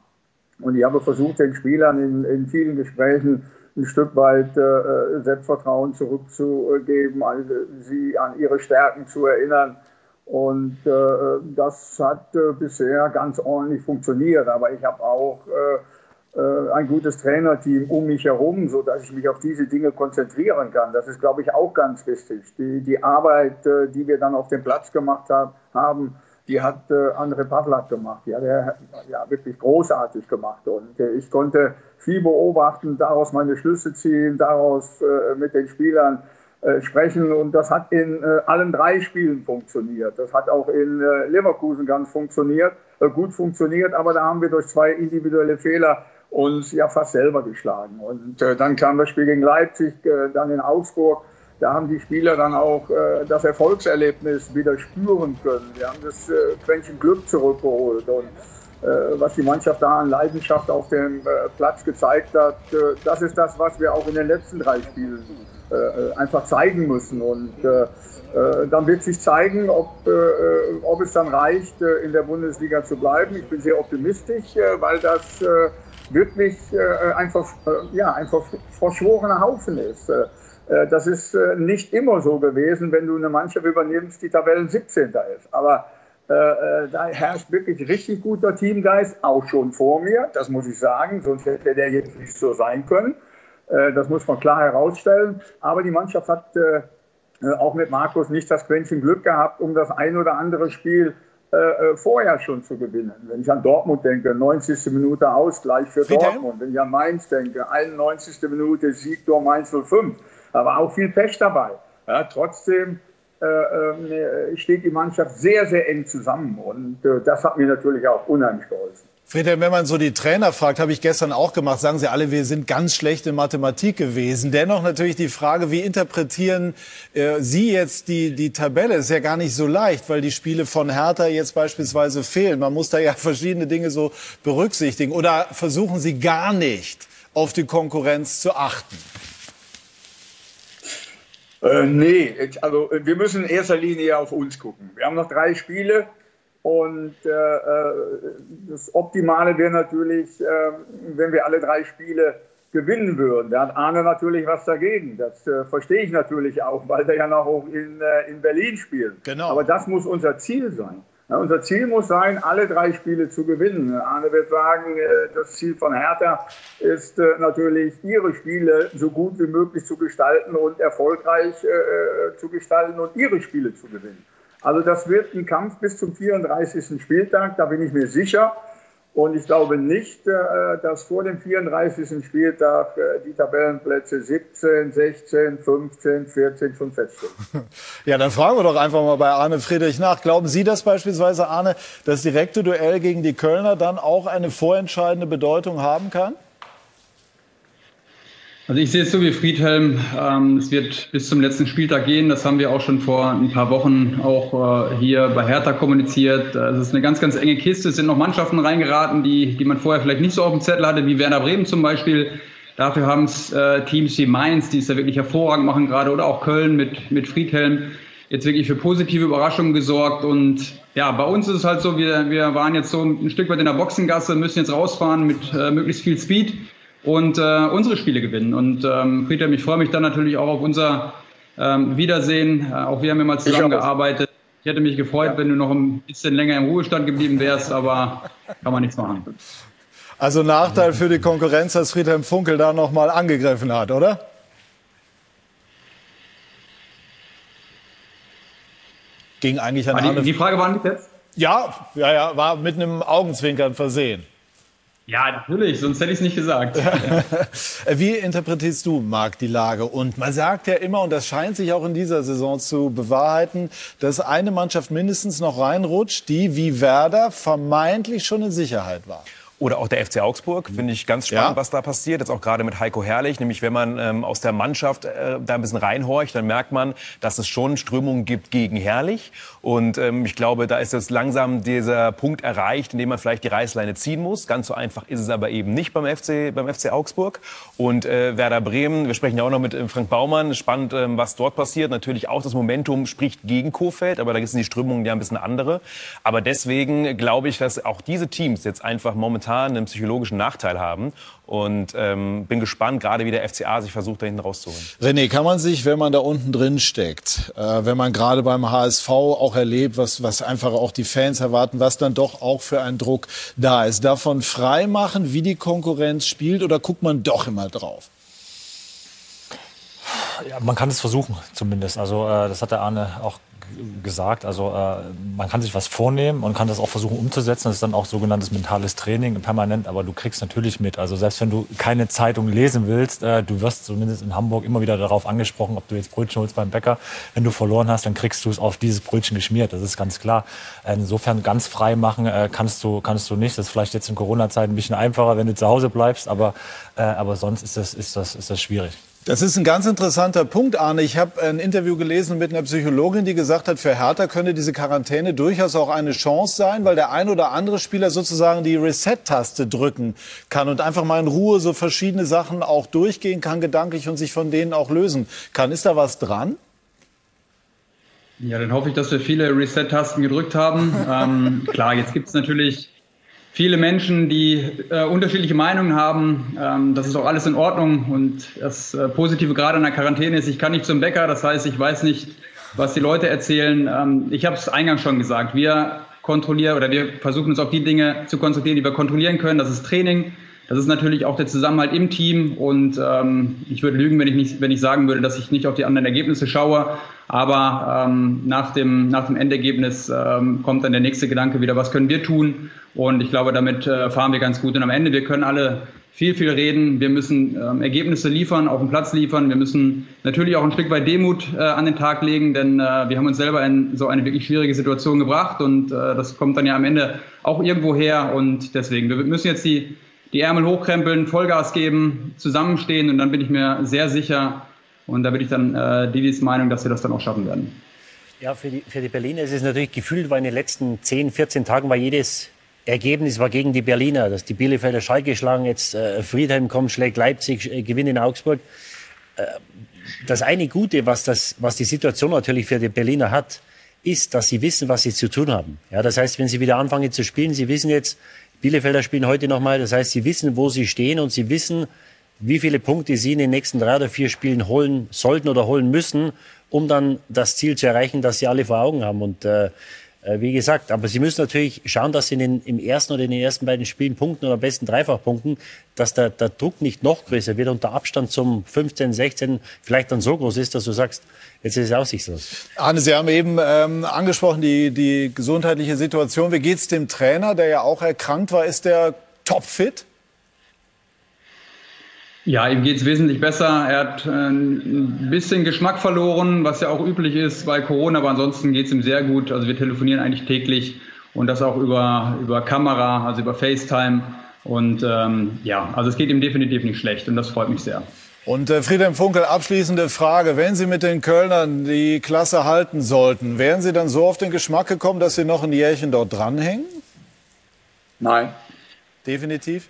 Und ich habe versucht, den Spielern in, in vielen Gesprächen ein Stück weit äh, Selbstvertrauen zurückzugeben, also sie an ihre Stärken zu erinnern. Und äh, das hat äh, bisher ganz ordentlich funktioniert. Aber ich habe auch äh, äh, ein gutes Trainerteam um mich herum, sodass ich mich auf diese Dinge konzentrieren kann. Das ist, glaube ich, auch ganz wichtig. Die, die Arbeit, äh, die wir dann auf dem Platz gemacht hab, haben, die hat äh, André Pavlak gemacht. Die hat er ja, wirklich großartig gemacht. Und äh, ich konnte viel beobachten, daraus meine Schlüsse ziehen, daraus äh, mit den Spielern äh, sprechen. Und das hat in äh, allen drei Spielen funktioniert. Das hat auch in äh, Leverkusen ganz funktioniert, gut funktioniert. Aber da haben wir durch zwei individuelle Fehler uns ja fast selber geschlagen. Und dann kam das Spiel gegen Leipzig, dann in Augsburg da haben die Spieler dann auch äh, das Erfolgserlebnis wieder spüren können. Wir haben das äh, Quäntchen Glück zurückgeholt und äh, was die Mannschaft da an Leidenschaft auf dem äh, Platz gezeigt hat, äh, das ist das, was wir auch in den letzten drei Spielen äh, äh, einfach zeigen müssen. Und äh, äh, dann wird sich zeigen, ob, äh, ob es dann reicht, äh, in der Bundesliga zu bleiben. Ich bin sehr optimistisch, äh, weil das äh, wirklich äh, einfach, äh, ja, einfach verschworener Haufen ist. Äh, äh, das ist äh, nicht immer so gewesen, wenn du eine Mannschaft übernimmst, die Tabellen 17. ist. Aber äh, äh, da herrscht wirklich richtig guter Teamgeist, auch schon vor mir, das muss ich sagen, sonst hätte der jetzt nicht so sein können. Äh, das muss man klar herausstellen. Aber die Mannschaft hat äh, auch mit Markus nicht das Quäntchen Glück gehabt, um das ein oder andere Spiel vorher schon zu gewinnen. Wenn ich an Dortmund denke, 90. Minute Ausgleich für Friedhelm? Dortmund. Wenn ich an Mainz denke, 91. Minute Siegtor Mainz 05 da war auch viel Pech dabei. Ja, trotzdem äh, äh, steht die Mannschaft sehr, sehr eng zusammen. Und äh, das hat mir natürlich auch unheimlich geholfen. Friedhelm, wenn man so die Trainer fragt, habe ich gestern auch gemacht, sagen sie alle, wir sind ganz schlecht in Mathematik gewesen. Dennoch natürlich die Frage, wie interpretieren äh, Sie jetzt die, die Tabelle? Ist ja gar nicht so leicht, weil die Spiele von Hertha jetzt beispielsweise fehlen. Man muss da ja verschiedene Dinge so berücksichtigen. Oder versuchen Sie gar nicht auf die Konkurrenz zu achten? Äh, nee, also wir müssen in erster Linie auf uns gucken. Wir haben noch drei Spiele und äh, äh das Optimale wäre natürlich, äh, wenn wir alle drei Spiele gewinnen würden. Da hat Arne natürlich was dagegen. Das äh, verstehe ich natürlich auch, weil der ja noch in, äh, in Berlin spielt. Genau. Aber das muss unser Ziel sein. Ja, unser Ziel muss sein, alle drei Spiele zu gewinnen. Arne wird sagen, äh, das Ziel von Hertha ist äh, natürlich, ihre Spiele so gut wie möglich zu gestalten und erfolgreich äh, zu gestalten und ihre Spiele zu gewinnen. Also das wird ein Kampf bis zum 34. Spieltag, da bin ich mir sicher. Und ich glaube nicht, äh, dass vor dem 34. Spieltag äh, die Tabellenplätze 17, 16, 15, 14 schon feststehen. Ja, dann fragen wir doch einfach mal bei Arne Friedrich nach. Glauben Sie, dass beispielsweise, Arne, das direkte Duell gegen die Kölner dann auch eine vorentscheidende Bedeutung haben kann? Also ich sehe es so wie Friedhelm. Ähm, es wird bis zum letzten Spieltag gehen. Das haben wir auch schon vor ein paar Wochen auch äh, hier bei Hertha kommuniziert. Es ist eine ganz, ganz enge Kiste. Es sind noch Mannschaften reingeraten, die, die man vorher vielleicht nicht so auf dem Zettel hatte, wie Werder Bremen zum Beispiel. Dafür haben es äh, Teams wie Mainz, die es ja wirklich hervorragend machen gerade, oder auch Köln mit, mit Friedhelm jetzt wirklich für positive Überraschungen gesorgt. Und ja, bei uns ist es halt so, wir, wir waren jetzt so ein Stück weit in der Boxengasse, müssen jetzt rausfahren mit äh, möglichst viel Speed und äh, unsere Spiele gewinnen. Und ähm, Friedhelm, ich freue mich dann natürlich auch auf unser ähm, Wiedersehen. Äh, auch wir haben ja mal zusammengearbeitet. Ich hätte mich gefreut, ja. wenn du noch ein bisschen länger im Ruhestand geblieben wärst, aber kann man nichts machen. Also Nachteil für die Konkurrenz, dass Friedhelm Funkel da noch mal angegriffen hat, oder? Ging eigentlich an die, die Frage war nicht jetzt? Ja, ja, ja, war mit einem Augenzwinkern versehen. Ja, natürlich, sonst hätte ich es nicht gesagt. Wie interpretierst du, Marc, die Lage? Und man sagt ja immer, und das scheint sich auch in dieser Saison zu bewahrheiten, dass eine Mannschaft mindestens noch reinrutscht, die wie Werder vermeintlich schon in Sicherheit war. Oder auch der FC Augsburg, finde ich ganz spannend, ja. was da passiert. Jetzt auch gerade mit Heiko Herrlich. Nämlich, wenn man ähm, aus der Mannschaft äh, da ein bisschen reinhorcht, dann merkt man, dass es schon Strömungen gibt gegen Herrlich. Und ähm, ich glaube, da ist jetzt langsam dieser Punkt erreicht, in dem man vielleicht die Reißleine ziehen muss. Ganz so einfach ist es aber eben nicht beim FC, beim FC Augsburg. Und äh, Werder Bremen, wir sprechen ja auch noch mit äh, Frank Baumann. Spannend, ähm, was dort passiert. Natürlich auch das Momentum spricht gegen Kofeld, aber da sind die Strömungen ja ein bisschen andere. Aber deswegen glaube ich, dass auch diese Teams jetzt einfach momentan momentan einen psychologischen Nachteil haben. Und ähm, bin gespannt, gerade wie der FCA sich versucht, da hinten rauszuholen. René, kann man sich, wenn man da unten drin steckt, äh, wenn man gerade beim HSV auch erlebt, was, was einfach auch die Fans erwarten, was dann doch auch für ein Druck da ist, davon frei machen, wie die Konkurrenz spielt, oder guckt man doch immer drauf? Ja, man kann es versuchen, zumindest. Also äh, das hat der Arne auch gesagt. Also äh, man kann sich was vornehmen und kann das auch versuchen umzusetzen. Das ist dann auch sogenanntes mentales Training permanent. Aber du kriegst natürlich mit. Also selbst wenn du keine Zeitung lesen willst, äh, du wirst zumindest in Hamburg immer wieder darauf angesprochen, ob du jetzt Brötchen holst beim Bäcker. Wenn du verloren hast, dann kriegst du es auf dieses Brötchen geschmiert. Das ist ganz klar. Insofern ganz frei machen äh, kannst du kannst du nicht. Das ist vielleicht jetzt in Corona-Zeiten ein bisschen einfacher, wenn du zu Hause bleibst. Aber äh, aber sonst ist das ist das ist das schwierig. Das ist ein ganz interessanter Punkt, Arne. Ich habe ein Interview gelesen mit einer Psychologin, die gesagt hat, für Hertha könnte diese Quarantäne durchaus auch eine Chance sein, weil der ein oder andere Spieler sozusagen die Reset-Taste drücken kann und einfach mal in Ruhe so verschiedene Sachen auch durchgehen kann, gedanklich und sich von denen auch lösen kann. Ist da was dran? Ja, dann hoffe ich, dass wir viele Reset-Tasten gedrückt haben. ähm, klar, jetzt gibt es natürlich viele Menschen, die äh, unterschiedliche Meinungen haben. Ähm, das ist auch alles in Ordnung. Und das äh, Positive gerade an der Quarantäne ist, ich kann nicht zum Bäcker. Das heißt, ich weiß nicht, was die Leute erzählen. Ähm, ich habe es eingangs schon gesagt. Wir kontrollieren oder wir versuchen uns auf die Dinge zu konzentrieren, die wir kontrollieren können. Das ist Training. Das ist natürlich auch der Zusammenhalt im Team. Und ähm, ich würde lügen, wenn ich, nicht, wenn ich sagen würde, dass ich nicht auf die anderen Ergebnisse schaue. Aber ähm, nach, dem, nach dem Endergebnis ähm, kommt dann der nächste Gedanke wieder, was können wir tun? Und ich glaube, damit äh, fahren wir ganz gut. Und am Ende, wir können alle viel, viel reden. Wir müssen ähm, Ergebnisse liefern, auf dem Platz liefern. Wir müssen natürlich auch ein Stück weit Demut äh, an den Tag legen, denn äh, wir haben uns selber in so eine wirklich schwierige Situation gebracht und äh, das kommt dann ja am Ende auch irgendwo her. Und deswegen, wir müssen jetzt die die Ärmel hochkrempeln, Vollgas geben, zusammenstehen und dann bin ich mir sehr sicher und da bin ich dann äh, Didis Meinung, dass wir das dann auch schaffen werden. Ja, für die, für die Berliner ist es natürlich gefühlt, weil in den letzten 10, 14 Tagen war jedes Ergebnis war gegen die Berliner, dass die Bielefelder Schalke schlagen, jetzt äh, Friedhelm kommt, schlägt Leipzig, äh, gewinnt in Augsburg. Äh, das eine Gute, was, das, was die Situation natürlich für die Berliner hat, ist, dass sie wissen, was sie zu tun haben. Ja, das heißt, wenn sie wieder anfangen zu spielen, sie wissen jetzt, Bielefelder spielen heute nochmal. Das heißt, sie wissen, wo sie stehen und sie wissen, wie viele Punkte sie in den nächsten drei oder vier Spielen holen sollten oder holen müssen, um dann das Ziel zu erreichen, das sie alle vor Augen haben. Und äh, wie gesagt, aber sie müssen natürlich schauen, dass sie in den, im ersten oder in den ersten beiden Spielen punkten oder am besten dreifach punkten, dass der, der Druck nicht noch größer wird und der Abstand zum 15, 16 vielleicht dann so groß ist, dass du sagst, jetzt ist es aussichtslos. Arne, Sie haben eben ähm, angesprochen die, die gesundheitliche Situation. Wie geht es dem Trainer, der ja auch erkrankt war? Ist der topfit? Ja, ihm geht es wesentlich besser. Er hat äh, ein bisschen Geschmack verloren, was ja auch üblich ist bei Corona, aber ansonsten geht es ihm sehr gut. Also wir telefonieren eigentlich täglich und das auch über, über Kamera, also über FaceTime. Und ähm, ja, also es geht ihm definitiv nicht schlecht und das freut mich sehr. Und äh, Friedhelm Funkel, abschließende Frage. Wenn Sie mit den Kölnern die Klasse halten sollten, wären Sie dann so auf den Geschmack gekommen, dass Sie noch ein Jährchen dort dranhängen? Nein. Definitiv?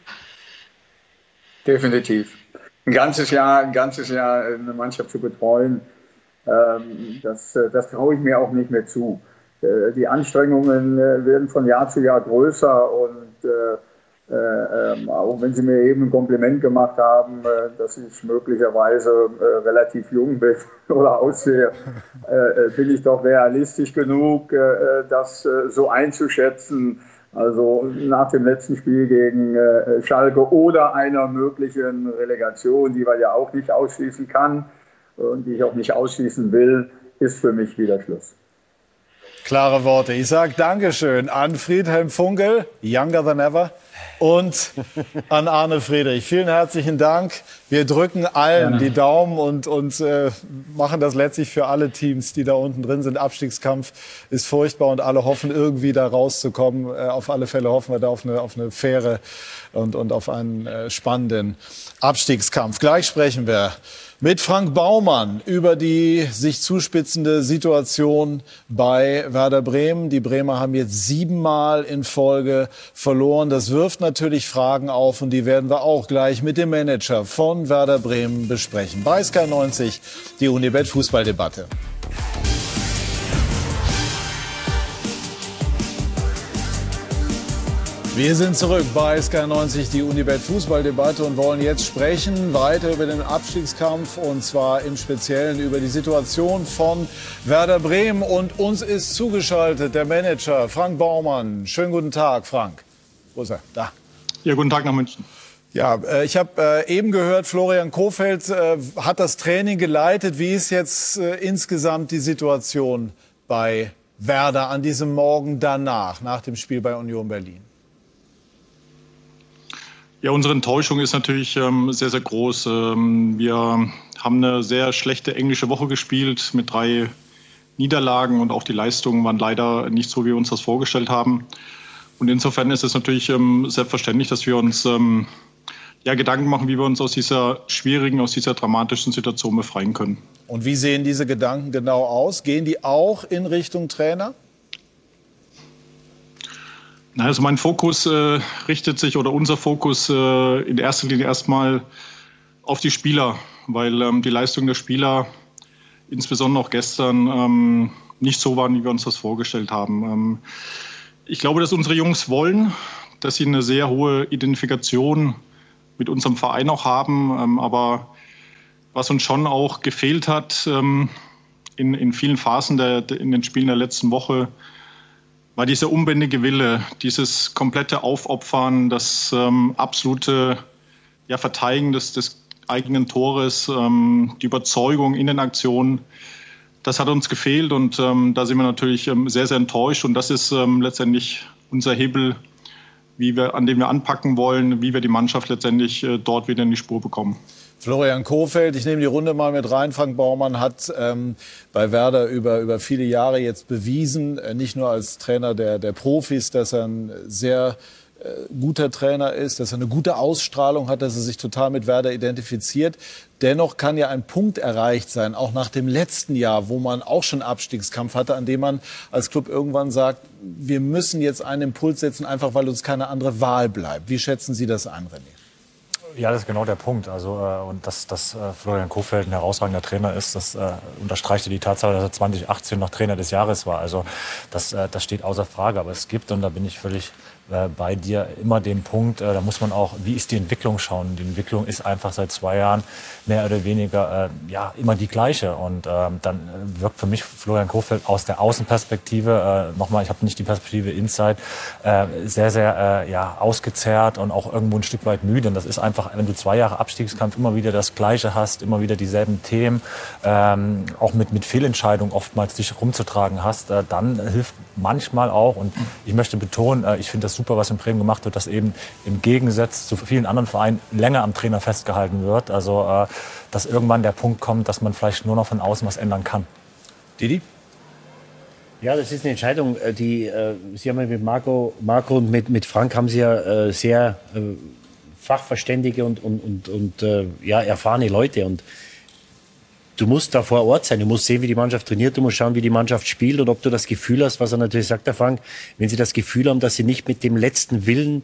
Definitiv ein ganzes Jahr, ein ganzes Jahr eine Mannschaft zu betreuen, ähm, das, äh, das traue ich mir auch nicht mehr zu. Äh, die Anstrengungen äh, werden von Jahr zu Jahr größer und ähm, auch wenn Sie mir eben ein Kompliment gemacht haben, dass ich möglicherweise relativ jung bin oder aussehe, bin ich doch realistisch genug, das so einzuschätzen, also nach dem letzten Spiel gegen äh, Schalke oder einer möglichen Relegation, die man ja auch nicht ausschließen kann und die ich auch nicht ausschließen will, ist für mich wieder Schluss. Klare Worte. Ich sage Dankeschön an Friedhelm Funkel, younger than ever und an Arne Friedrich. Vielen herzlichen Dank. Wir drücken allen die Daumen und, und äh, machen das letztlich für alle Teams, die da unten drin sind. Abstiegskampf ist furchtbar und alle hoffen irgendwie da rauszukommen. Äh, auf alle Fälle hoffen wir da auf eine, auf eine faire und, und auf einen äh, spannenden Abstiegskampf. Gleich sprechen wir mit Frank Baumann über die sich zuspitzende Situation bei Werder Bremen. Die Bremer haben jetzt siebenmal in Folge verloren. Das wirft natürlich Fragen auf und die werden wir auch gleich mit dem Manager von Werder Bremen besprechen. Bei Sky 90 die Unibet Fußballdebatte. Wir sind zurück bei SK90, die Unibet Fußballdebatte und wollen jetzt sprechen weiter über den Abstiegskampf und zwar im Speziellen über die Situation von Werder Bremen und uns ist zugeschaltet der Manager Frank Baumann. Schönen guten Tag, Frank. Wo ist er? Da. Ja, guten Tag nach München. Ja, äh, ich habe äh, eben gehört, Florian Kofeld äh, hat das Training geleitet. Wie ist jetzt insgesamt die Situation bei Werder an diesem Morgen danach, nach dem Spiel bei Union Berlin? Ja, unsere Enttäuschung ist natürlich ähm, sehr, sehr groß. Ähm, wir haben eine sehr schlechte englische Woche gespielt mit drei Niederlagen und auch die Leistungen waren leider nicht so, wie wir uns das vorgestellt haben. Und insofern ist es natürlich ähm, selbstverständlich, dass wir uns ähm, ja, Gedanken machen, wie wir uns aus dieser schwierigen, aus dieser dramatischen Situation befreien können. Und wie sehen diese Gedanken genau aus? Gehen die auch in Richtung Trainer? Also mein Fokus äh, richtet sich oder unser Fokus äh, in erster Linie erstmal auf die Spieler, weil ähm, die Leistung der Spieler, insbesondere auch gestern, ähm, nicht so waren, wie wir uns das vorgestellt haben. Ähm, ich glaube, dass unsere Jungs wollen, dass sie eine sehr hohe Identifikation mit unserem Verein auch haben. Ähm, aber was uns schon auch gefehlt hat ähm, in, in vielen Phasen der, in den Spielen der letzten Woche, war dieser unbändige Wille, dieses komplette Aufopfern, das ähm, absolute ja, Verteidigen des, des eigenen Tores, ähm, die Überzeugung in den Aktionen, das hat uns gefehlt und ähm, da sind wir natürlich ähm, sehr, sehr enttäuscht und das ist ähm, letztendlich unser Hebel, wie wir, an dem wir anpacken wollen, wie wir die Mannschaft letztendlich äh, dort wieder in die Spur bekommen. Florian Kofeld, ich nehme die Runde mal mit rein. Frank Baumann hat ähm, bei Werder über, über viele Jahre jetzt bewiesen, äh, nicht nur als Trainer der, der Profis, dass er ein sehr äh, guter Trainer ist, dass er eine gute Ausstrahlung hat, dass er sich total mit Werder identifiziert. Dennoch kann ja ein Punkt erreicht sein, auch nach dem letzten Jahr, wo man auch schon Abstiegskampf hatte, an dem man als Club irgendwann sagt, wir müssen jetzt einen Impuls setzen, einfach weil uns keine andere Wahl bleibt. Wie schätzen Sie das ein, René? Ja, das ist genau der Punkt. Also, äh, und dass, dass äh, Florian Kofeld ein herausragender Trainer ist, das äh, unterstreicht die Tatsache, dass er 2018 noch Trainer des Jahres war. Also das, äh, das steht außer Frage. Aber es gibt, und da bin ich völlig äh, bei dir immer den Punkt, äh, da muss man auch, wie ist die Entwicklung schauen? Die Entwicklung ist einfach seit zwei Jahren mehr oder weniger äh, ja immer die gleiche und ähm, dann wirkt für mich Florian Kofeld aus der Außenperspektive, nochmal, ich habe nicht die Perspektive Inside, sehr, sehr äh, ja, ausgezehrt und auch irgendwo ein Stück weit müde. Und das ist einfach, wenn du zwei Jahre Abstiegskampf immer wieder das Gleiche hast, immer wieder dieselben Themen, ähm, auch mit, mit Fehlentscheidungen oftmals dich rumzutragen hast, dann hilft manchmal auch, und ich möchte betonen, ich finde das super, was in Bremen gemacht wird, dass eben im Gegensatz zu vielen anderen Vereinen länger am Trainer festgehalten wird. Also, äh, dass irgendwann der Punkt kommt, dass man vielleicht nur noch von außen was ändern kann. Didi? Ja, das ist eine Entscheidung, äh, die äh, Sie haben ja mit Marco, Marco und mit, mit Frank haben Sie ja äh, sehr äh, fachverständige und, und, und, und äh, ja, erfahrene Leute und du musst da vor Ort sein, du musst sehen, wie die Mannschaft trainiert, du musst schauen, wie die Mannschaft spielt und ob du das Gefühl hast, was er natürlich sagt, der Frank, wenn sie das Gefühl haben, dass sie nicht mit dem letzten Willen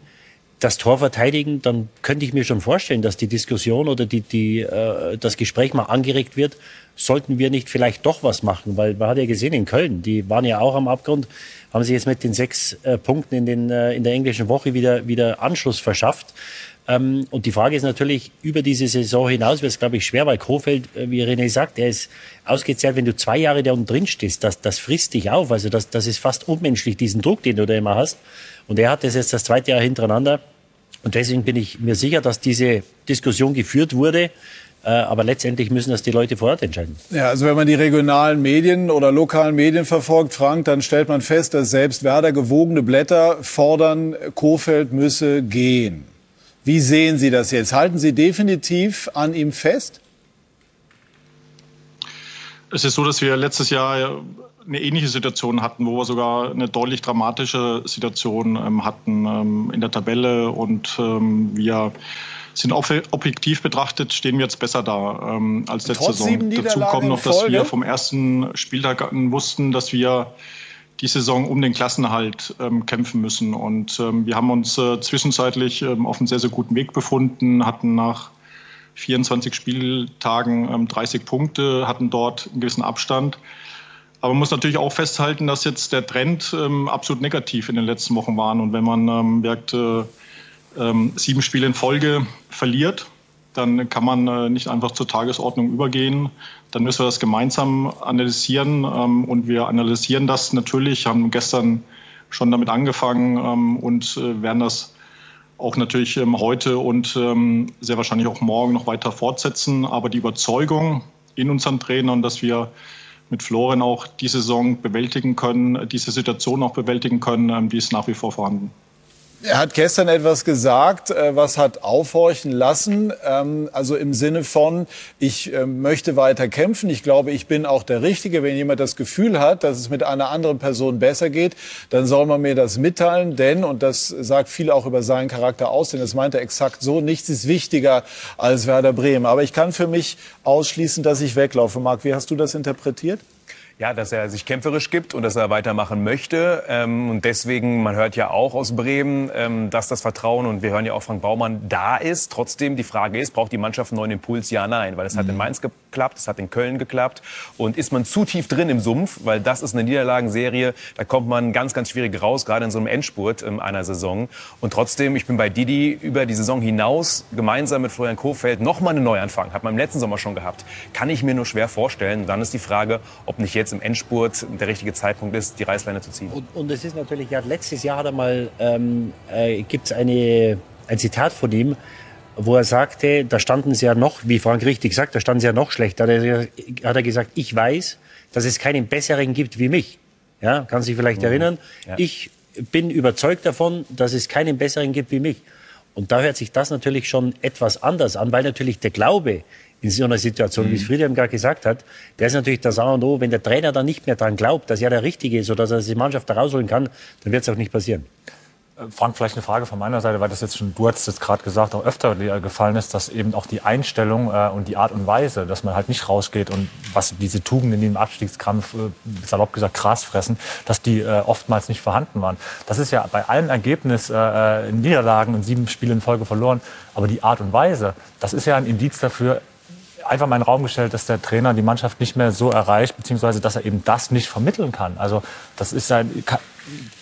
das Tor verteidigen, dann könnte ich mir schon vorstellen, dass die Diskussion oder die, die, äh, das Gespräch mal angeregt wird, sollten wir nicht vielleicht doch was machen? Weil man hat ja gesehen in Köln, die waren ja auch am Abgrund, haben sich jetzt mit den sechs äh, Punkten in, den, äh, in der englischen Woche wieder, wieder Anschluss verschafft. Ähm, und die Frage ist natürlich, über diese Saison hinaus wird es, glaube ich, schwer, weil Kofeld, äh, wie René sagt, er ist ausgezahlt, wenn du zwei Jahre da unten drin stehst, das, das frisst dich auf. Also das, das ist fast unmenschlich, diesen Druck, den du da immer hast. Und er hat das jetzt das zweite Jahr hintereinander. Und deswegen bin ich mir sicher, dass diese Diskussion geführt wurde. Äh, aber letztendlich müssen das die Leute vor Ort entscheiden. Ja, also wenn man die regionalen Medien oder lokalen Medien verfolgt, Frank, dann stellt man fest, dass selbst Werder gewogene Blätter fordern, Kofeld müsse gehen. Wie sehen Sie das jetzt? Halten Sie definitiv an ihm fest? Es ist so, dass wir letztes Jahr eine ähnliche Situation hatten, wo wir sogar eine deutlich dramatische Situation ähm, hatten ähm, in der Tabelle und ähm, wir sind objektiv betrachtet, stehen wir jetzt besser da ähm, als letzte Trotz Saison. Dazu kommt noch, dass wir vom ersten Spieltag an wussten, dass wir die Saison um den Klassenhalt ähm, kämpfen müssen. Und ähm, wir haben uns äh, zwischenzeitlich ähm, auf einem sehr, sehr guten Weg befunden, hatten nach 24 Spieltagen 30 ähm, Punkte, hatten dort einen gewissen Abstand. Aber man muss natürlich auch festhalten, dass jetzt der Trend ähm, absolut negativ in den letzten Wochen war. Und wenn man ähm, merkt, äh, sieben Spiele in Folge verliert, dann kann man äh, nicht einfach zur Tagesordnung übergehen. Dann müssen wir das gemeinsam analysieren ähm, und wir analysieren das natürlich, haben gestern schon damit angefangen ähm, und äh, werden das auch natürlich ähm, heute und sehr wahrscheinlich auch morgen noch weiter fortsetzen. Aber die Überzeugung in unseren Trainern, dass wir mit Florian auch die Saison bewältigen können, diese Situation auch bewältigen können, die ist nach wie vor vorhanden. Er hat gestern etwas gesagt, äh, was hat aufhorchen lassen. Ähm, also im Sinne von, ich ähm, möchte weiter kämpfen. Ich glaube, ich bin auch der Richtige. Wenn jemand das Gefühl hat, dass es mit einer anderen Person besser geht, dann soll man mir das mitteilen. Denn, und das sagt viel auch über seinen Charakter aus, denn das meint er exakt so, nichts ist wichtiger als Werder Bremen. Aber ich kann für mich ausschließen, dass ich weglaufe. Marc, wie hast du das interpretiert? Ja, dass er sich kämpferisch gibt und dass er weitermachen möchte. Ähm, und deswegen, man hört ja auch aus Bremen, ähm, dass das Vertrauen, und wir hören ja auch Frank Baumann, da ist. Trotzdem, die Frage ist, braucht die Mannschaft einen neuen Impuls? Ja, nein. Weil es hat in mhm. Mainz geklappt, es hat in Köln geklappt. Und ist man zu tief drin im Sumpf, weil das ist eine Niederlagenserie, da kommt man ganz, ganz schwierig raus, gerade in so einem Endspurt ähm, einer Saison. Und trotzdem, ich bin bei Didi über die Saison hinaus, gemeinsam mit Florian Kohfeldt, nochmal einen Neuanfang. Hat man im letzten Sommer schon gehabt. Kann ich mir nur schwer vorstellen. Und dann ist die Frage, ob nicht jetzt im Endspurt der richtige Zeitpunkt ist, die Reißleine zu ziehen. Und, und es ist natürlich, ja, letztes Jahr hat er mal, ähm, äh, gibt es ein Zitat von ihm, wo er sagte, da standen sie ja noch, wie Frank richtig sagt, da standen sie ja noch schlechter. Da hat er, hat er gesagt, ich weiß, dass es keinen besseren gibt wie mich. Ja, kann sich vielleicht mhm. erinnern. Ja. Ich bin überzeugt davon, dass es keinen besseren gibt wie mich. Und da hört sich das natürlich schon etwas anders an, weil natürlich der Glaube in so einer Situation, mhm. wie es Friedhelm gerade gesagt hat, der ist natürlich das A und O. Wenn der Trainer dann nicht mehr daran glaubt, dass er der Richtige ist oder dass er die Mannschaft da rausholen kann, dann wird es auch nicht passieren. Äh, Frank, vielleicht eine Frage von meiner Seite, weil das jetzt schon, du hast jetzt gerade gesagt, auch öfter gefallen ist, dass eben auch die Einstellung äh, und die Art und Weise, dass man halt nicht rausgeht und was diese Tugenden, die im Abstiegskampf, äh, salopp gesagt, Gras fressen, dass die oftmals nicht vorhanden waren. Das ist ja bei allen Ergebnissen, äh, Niederlagen und sieben Spiele in Folge verloren, aber die Art und Weise, das ist ja ein Indiz dafür, einfach mal in den Raum gestellt, dass der Trainer die Mannschaft nicht mehr so erreicht, beziehungsweise dass er eben das nicht vermitteln kann. Also das ist ein,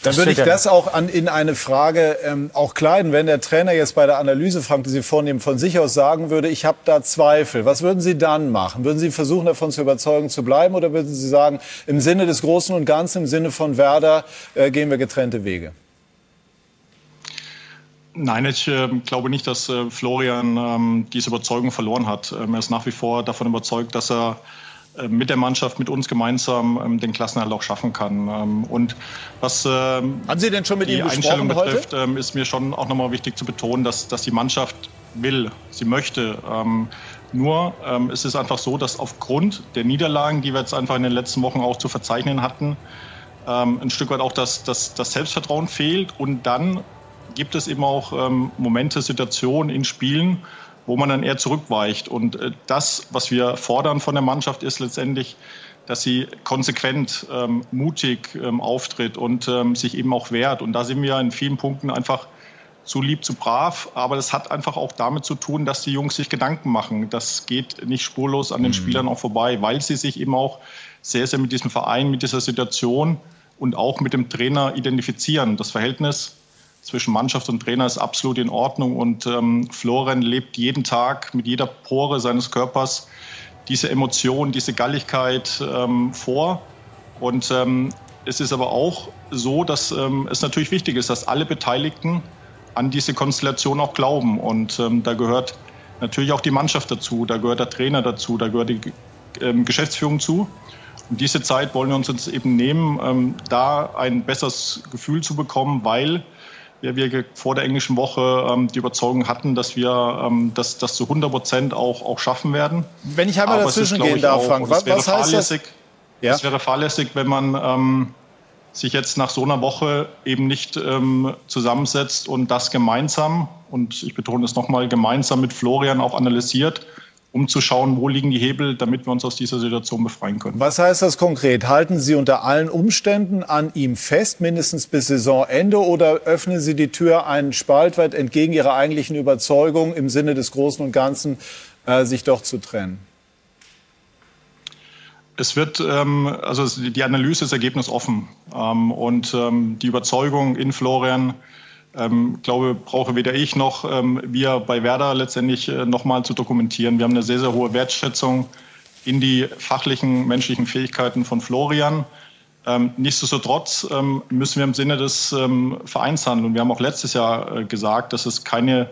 Dann würde ich das auch an, in eine Frage ähm, auch kleiden. Wenn der Trainer jetzt bei der Analyse, Frank, die Sie vornehmen, von sich aus sagen würde, ich habe da Zweifel, was würden Sie dann machen? Würden Sie versuchen, davon zu überzeugen zu bleiben oder würden Sie sagen, im Sinne des Großen und Ganzen, im Sinne von Werder, äh, gehen wir getrennte Wege? Nein, ich äh, glaube nicht, dass äh, Florian ähm, diese Überzeugung verloren hat. Ähm, er ist nach wie vor davon überzeugt, dass er äh, mit der Mannschaft, mit uns gemeinsam ähm, den Klassenerhalt auch schaffen kann. Ähm, und was ähm, Haben Sie denn schon mit die ihm Einstellung betrifft, heute? Ähm, ist mir schon auch nochmal wichtig zu betonen, dass, dass die Mannschaft will, sie möchte. nur es ist einfach so, dass aufgrund der Niederlagen, die wir jetzt einfach in den letzten Wochen auch zu verzeichnen hatten, ein Stück weit auch das, das, das Selbstvertrauen fehlt und dann gibt es eben auch ähm, Momente, Situationen in Spielen, wo man dann eher zurückweicht. Und äh, das, was wir fordern von der Mannschaft, ist letztendlich, dass sie konsequent, ähm, mutig ähm, auftritt und ähm, sich eben auch wehrt. Und da sind wir in vielen Punkten einfach zu lieb, zu brav. Aber das hat einfach auch damit zu tun, dass die Jungs sich Gedanken machen. Das geht nicht spurlos an den mhm. Spielern auch vorbei, weil sie sich eben auch sehr, sehr mit diesem Verein, mit dieser Situation und auch mit dem Trainer identifizieren. Das Verhältnis zwischen Mannschaft und Trainer ist absolut in Ordnung. Und ähm, Florian lebt jeden Tag mit jeder Pore seines Körpers diese Emotion, diese Galligkeit ähm, vor. Und ähm, es ist aber auch so, dass ähm, es natürlich wichtig ist, dass alle Beteiligten an diese Konstellation auch glauben. Und ähm, da gehört natürlich auch die Mannschaft dazu, da gehört der Trainer dazu, da gehört die ähm, Geschäftsführung zu. Und diese Zeit wollen wir uns jetzt eben nehmen, da ein besseres Gefühl zu bekommen, weil ja, wir vor der englischen Woche ähm, die Überzeugung hatten, dass wir ähm, das, das zu 100 Prozent auch, auch schaffen werden. Wenn ich einmal dazwischen gehen darf, Frank, was, was heißt das? Ja? Es wäre fahrlässig, wenn man ähm, sich jetzt nach so einer Woche eben nicht ähm, zusammensetzt und das gemeinsam, und ich betone es nochmal, gemeinsam mit Florian auch analysiert um zu schauen, wo liegen die Hebel, damit wir uns aus dieser Situation befreien können. Was heißt das konkret? Halten Sie unter allen Umständen an ihm fest, mindestens bis Saisonende, oder öffnen Sie die Tür einen Spalt weit entgegen Ihrer eigentlichen Überzeugung im Sinne des Großen und Ganzen, äh, sich doch zu trennen? Es wird, ähm, also die Analyse ist ergebnisoffen ähm, und ähm, die Überzeugung in Florian, ähm, glaube, brauche weder ich noch ähm, wir bei Werder letztendlich äh, nochmal zu dokumentieren. Wir haben eine sehr, sehr hohe Wertschätzung in die fachlichen, menschlichen Fähigkeiten von Florian. Ähm, nichtsdestotrotz ähm, müssen wir im Sinne des ähm, Vereins handeln. Wir haben auch letztes Jahr äh, gesagt, dass es keine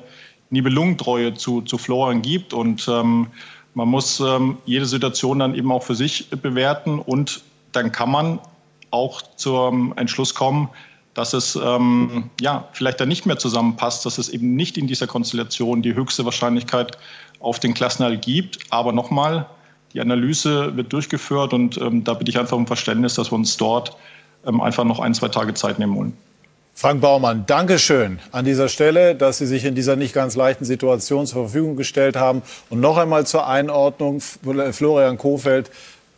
Nibelungentreue zu, zu Florian gibt und ähm, man muss ähm, jede Situation dann eben auch für sich bewerten und dann kann man auch zum Entschluss kommen, dass es ähm, ja, vielleicht dann nicht mehr zusammenpasst, dass es eben nicht in dieser Konstellation die höchste Wahrscheinlichkeit auf den Klassenhalt gibt. Aber nochmal, die Analyse wird durchgeführt und ähm, da bitte ich einfach um Verständnis, dass wir uns dort ähm, einfach noch ein, zwei Tage Zeit nehmen wollen. Frank Baumann, danke schön an dieser Stelle, dass Sie sich in dieser nicht ganz leichten Situation zur Verfügung gestellt haben. Und noch einmal zur Einordnung, Florian Kofeld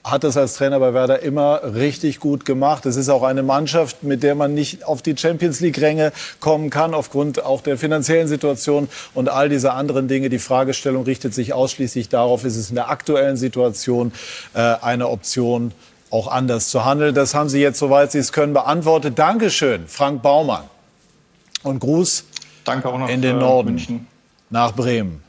hat es als Trainer bei Werder immer richtig gut gemacht. Es ist auch eine Mannschaft, mit der man nicht auf die Champions League-Ränge kommen kann, aufgrund auch der finanziellen Situation und all diese anderen Dinge. Die Fragestellung richtet sich ausschließlich darauf, ist es in der aktuellen Situation äh, eine Option, auch anders zu handeln. Das haben Sie jetzt, soweit Sie es können, beantwortet. Dankeschön, Frank Baumann. Und Gruß Danke auch noch in den Norden, München. nach Bremen.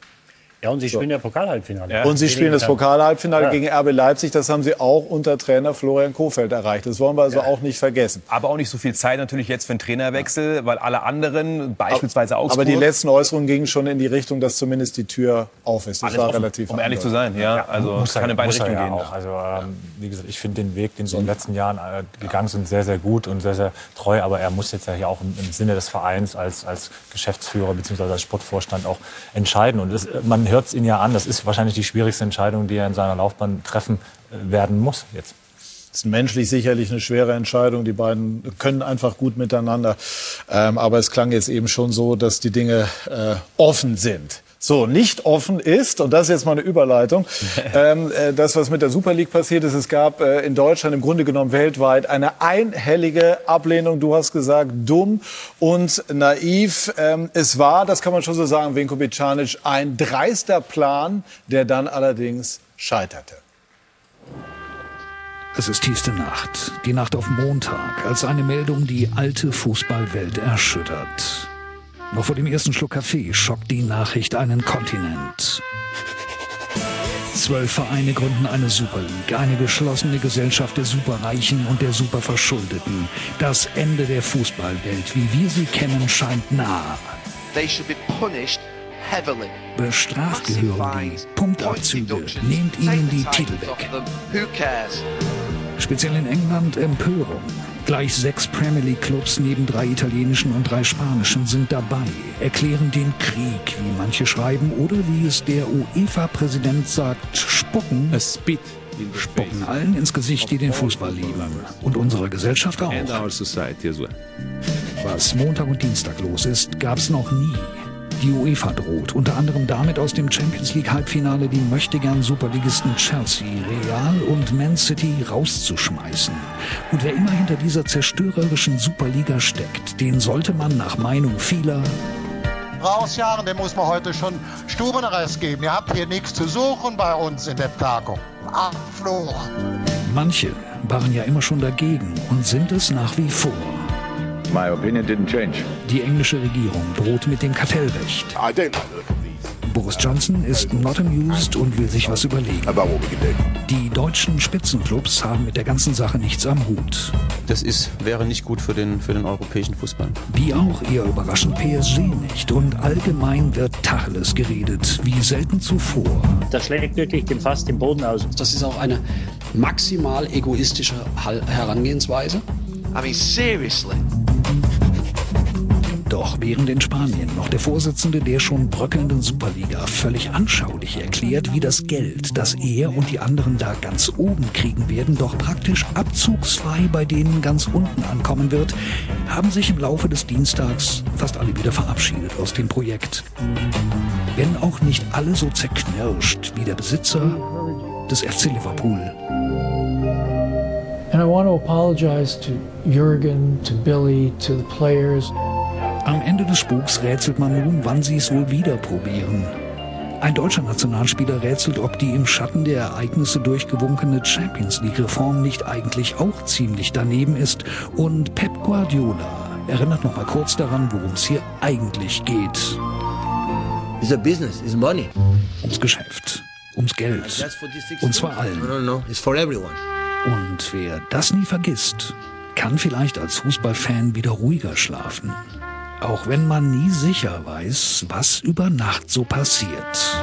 Ja, und Sie spielen so. ja Pokalhalbfinale. Ja. Und Sie spielen das Pokalhalbfinale ja. gegen RB Leipzig. Das haben Sie auch unter Trainer Florian Kofeld erreicht. Das wollen wir also ja. auch nicht vergessen. Aber auch nicht so viel Zeit natürlich jetzt für einen Trainerwechsel, weil alle anderen, beispielsweise Augsburg... Aber die letzten Äußerungen gingen schon in die Richtung, dass zumindest die Tür auf ist. Das Alles war offen, relativ Um ehrlich zu sein, ja. Also muss kann in beide Richtungen gehen. Auch. Also ähm, wie gesagt, ich finde den Weg, den Sie in den letzten Jahren äh, gegangen sind, sehr, sehr gut und sehr, sehr treu. Aber er muss jetzt ja hier auch im, im Sinne des Vereins als, als Geschäftsführer bzw. als Sportvorstand auch entscheiden. Und das, man hört es ihn ja an, das ist wahrscheinlich die schwierigste Entscheidung, die er in seiner Laufbahn treffen äh, werden muss jetzt. Das ist menschlich sicherlich eine schwere Entscheidung. Die beiden können einfach gut miteinander. Ähm, aber es klang jetzt eben schon so, dass die Dinge äh, offen sind. So, nicht offen ist, und das ist jetzt mal eine Überleitung, ähm, äh, das, was mit der Super League passiert ist, es gab äh, in Deutschland im Grunde genommen weltweit eine einhellige Ablehnung. Du hast gesagt, dumm und naiv. Ähm, es war, das kann man schon so sagen, Vinko Bicanic, ein dreister Plan, der dann allerdings scheiterte. Es ist tiefste Nacht, die Nacht auf Montag, als eine Meldung die alte Fußballwelt erschüttert. Noch vor dem ersten Schluck Kaffee schockt die Nachricht einen Kontinent. Zwölf Vereine gründen eine Super League, eine geschlossene Gesellschaft der Superreichen und der Superverschuldeten. Das Ende der Fußballwelt, wie wir sie kennen, scheint nah. They should be punished heavily. Bestraft gehören die Punktabzüge, nehmt ihnen die Titel weg. Speziell in England Empörung. Gleich sechs Premier League Clubs neben drei italienischen und drei spanischen sind dabei, erklären den Krieg, wie manche schreiben, oder wie es der UEFA-Präsident sagt, spucken. Spucken allen ins Gesicht, die den Fußball lieben. Und unsere Gesellschaft auch. Was Montag und Dienstag los ist, gab's noch nie. Die UEFA droht unter anderem damit aus dem Champions League Halbfinale die möchtegern Superligisten Chelsea, Real und Man City rauszuschmeißen. Und wer immer hinter dieser zerstörerischen Superliga steckt, den sollte man nach Meinung vieler rausjagen, dem muss man heute schon Stubenarrest geben. Ihr habt hier nichts zu suchen bei uns in der Tagung. Abflur. Manche waren ja immer schon dagegen und sind es nach wie vor. My opinion didn't change. Die englische Regierung droht mit dem Kartellrecht. I don't Boris Johnson ist not amused und will sich was überlegen. Die deutschen Spitzenclubs haben mit der ganzen Sache nichts am Hut. Das ist, wäre nicht gut für den, für den europäischen Fußball. Wie auch eher überraschend PSG nicht. Und allgemein wird Tacheles geredet, wie selten zuvor. Das schlägt wirklich den Fass den Boden aus. Das ist auch eine maximal egoistische Herangehensweise. I mean, seriously. Doch während in Spanien noch der Vorsitzende der schon bröckelnden Superliga völlig anschaulich erklärt, wie das Geld, das er und die anderen da ganz oben kriegen werden, doch praktisch abzugsfrei bei denen ganz unten ankommen wird, haben sich im Laufe des Dienstags fast alle wieder verabschiedet aus dem Projekt. Wenn auch nicht alle so zerknirscht wie der Besitzer des FC Liverpool. And I want to apologize to Jürgen, to Billy, to the players. Am Ende des Spuks rätselt man nun, wann sie es wohl wieder probieren. Ein deutscher Nationalspieler rätselt, ob die im Schatten der Ereignisse durchgewunkene Champions League-Reform nicht eigentlich auch ziemlich daneben ist. Und Pep Guardiola erinnert noch mal kurz daran, worum es hier eigentlich geht. It's a business, it's money. Ums Geschäft, ums Geld. Und zwar allen. No, no, no. It's for everyone. Und wer das nie vergisst, kann vielleicht als Fußballfan wieder ruhiger schlafen. Auch wenn man nie sicher weiß, was über Nacht so passiert.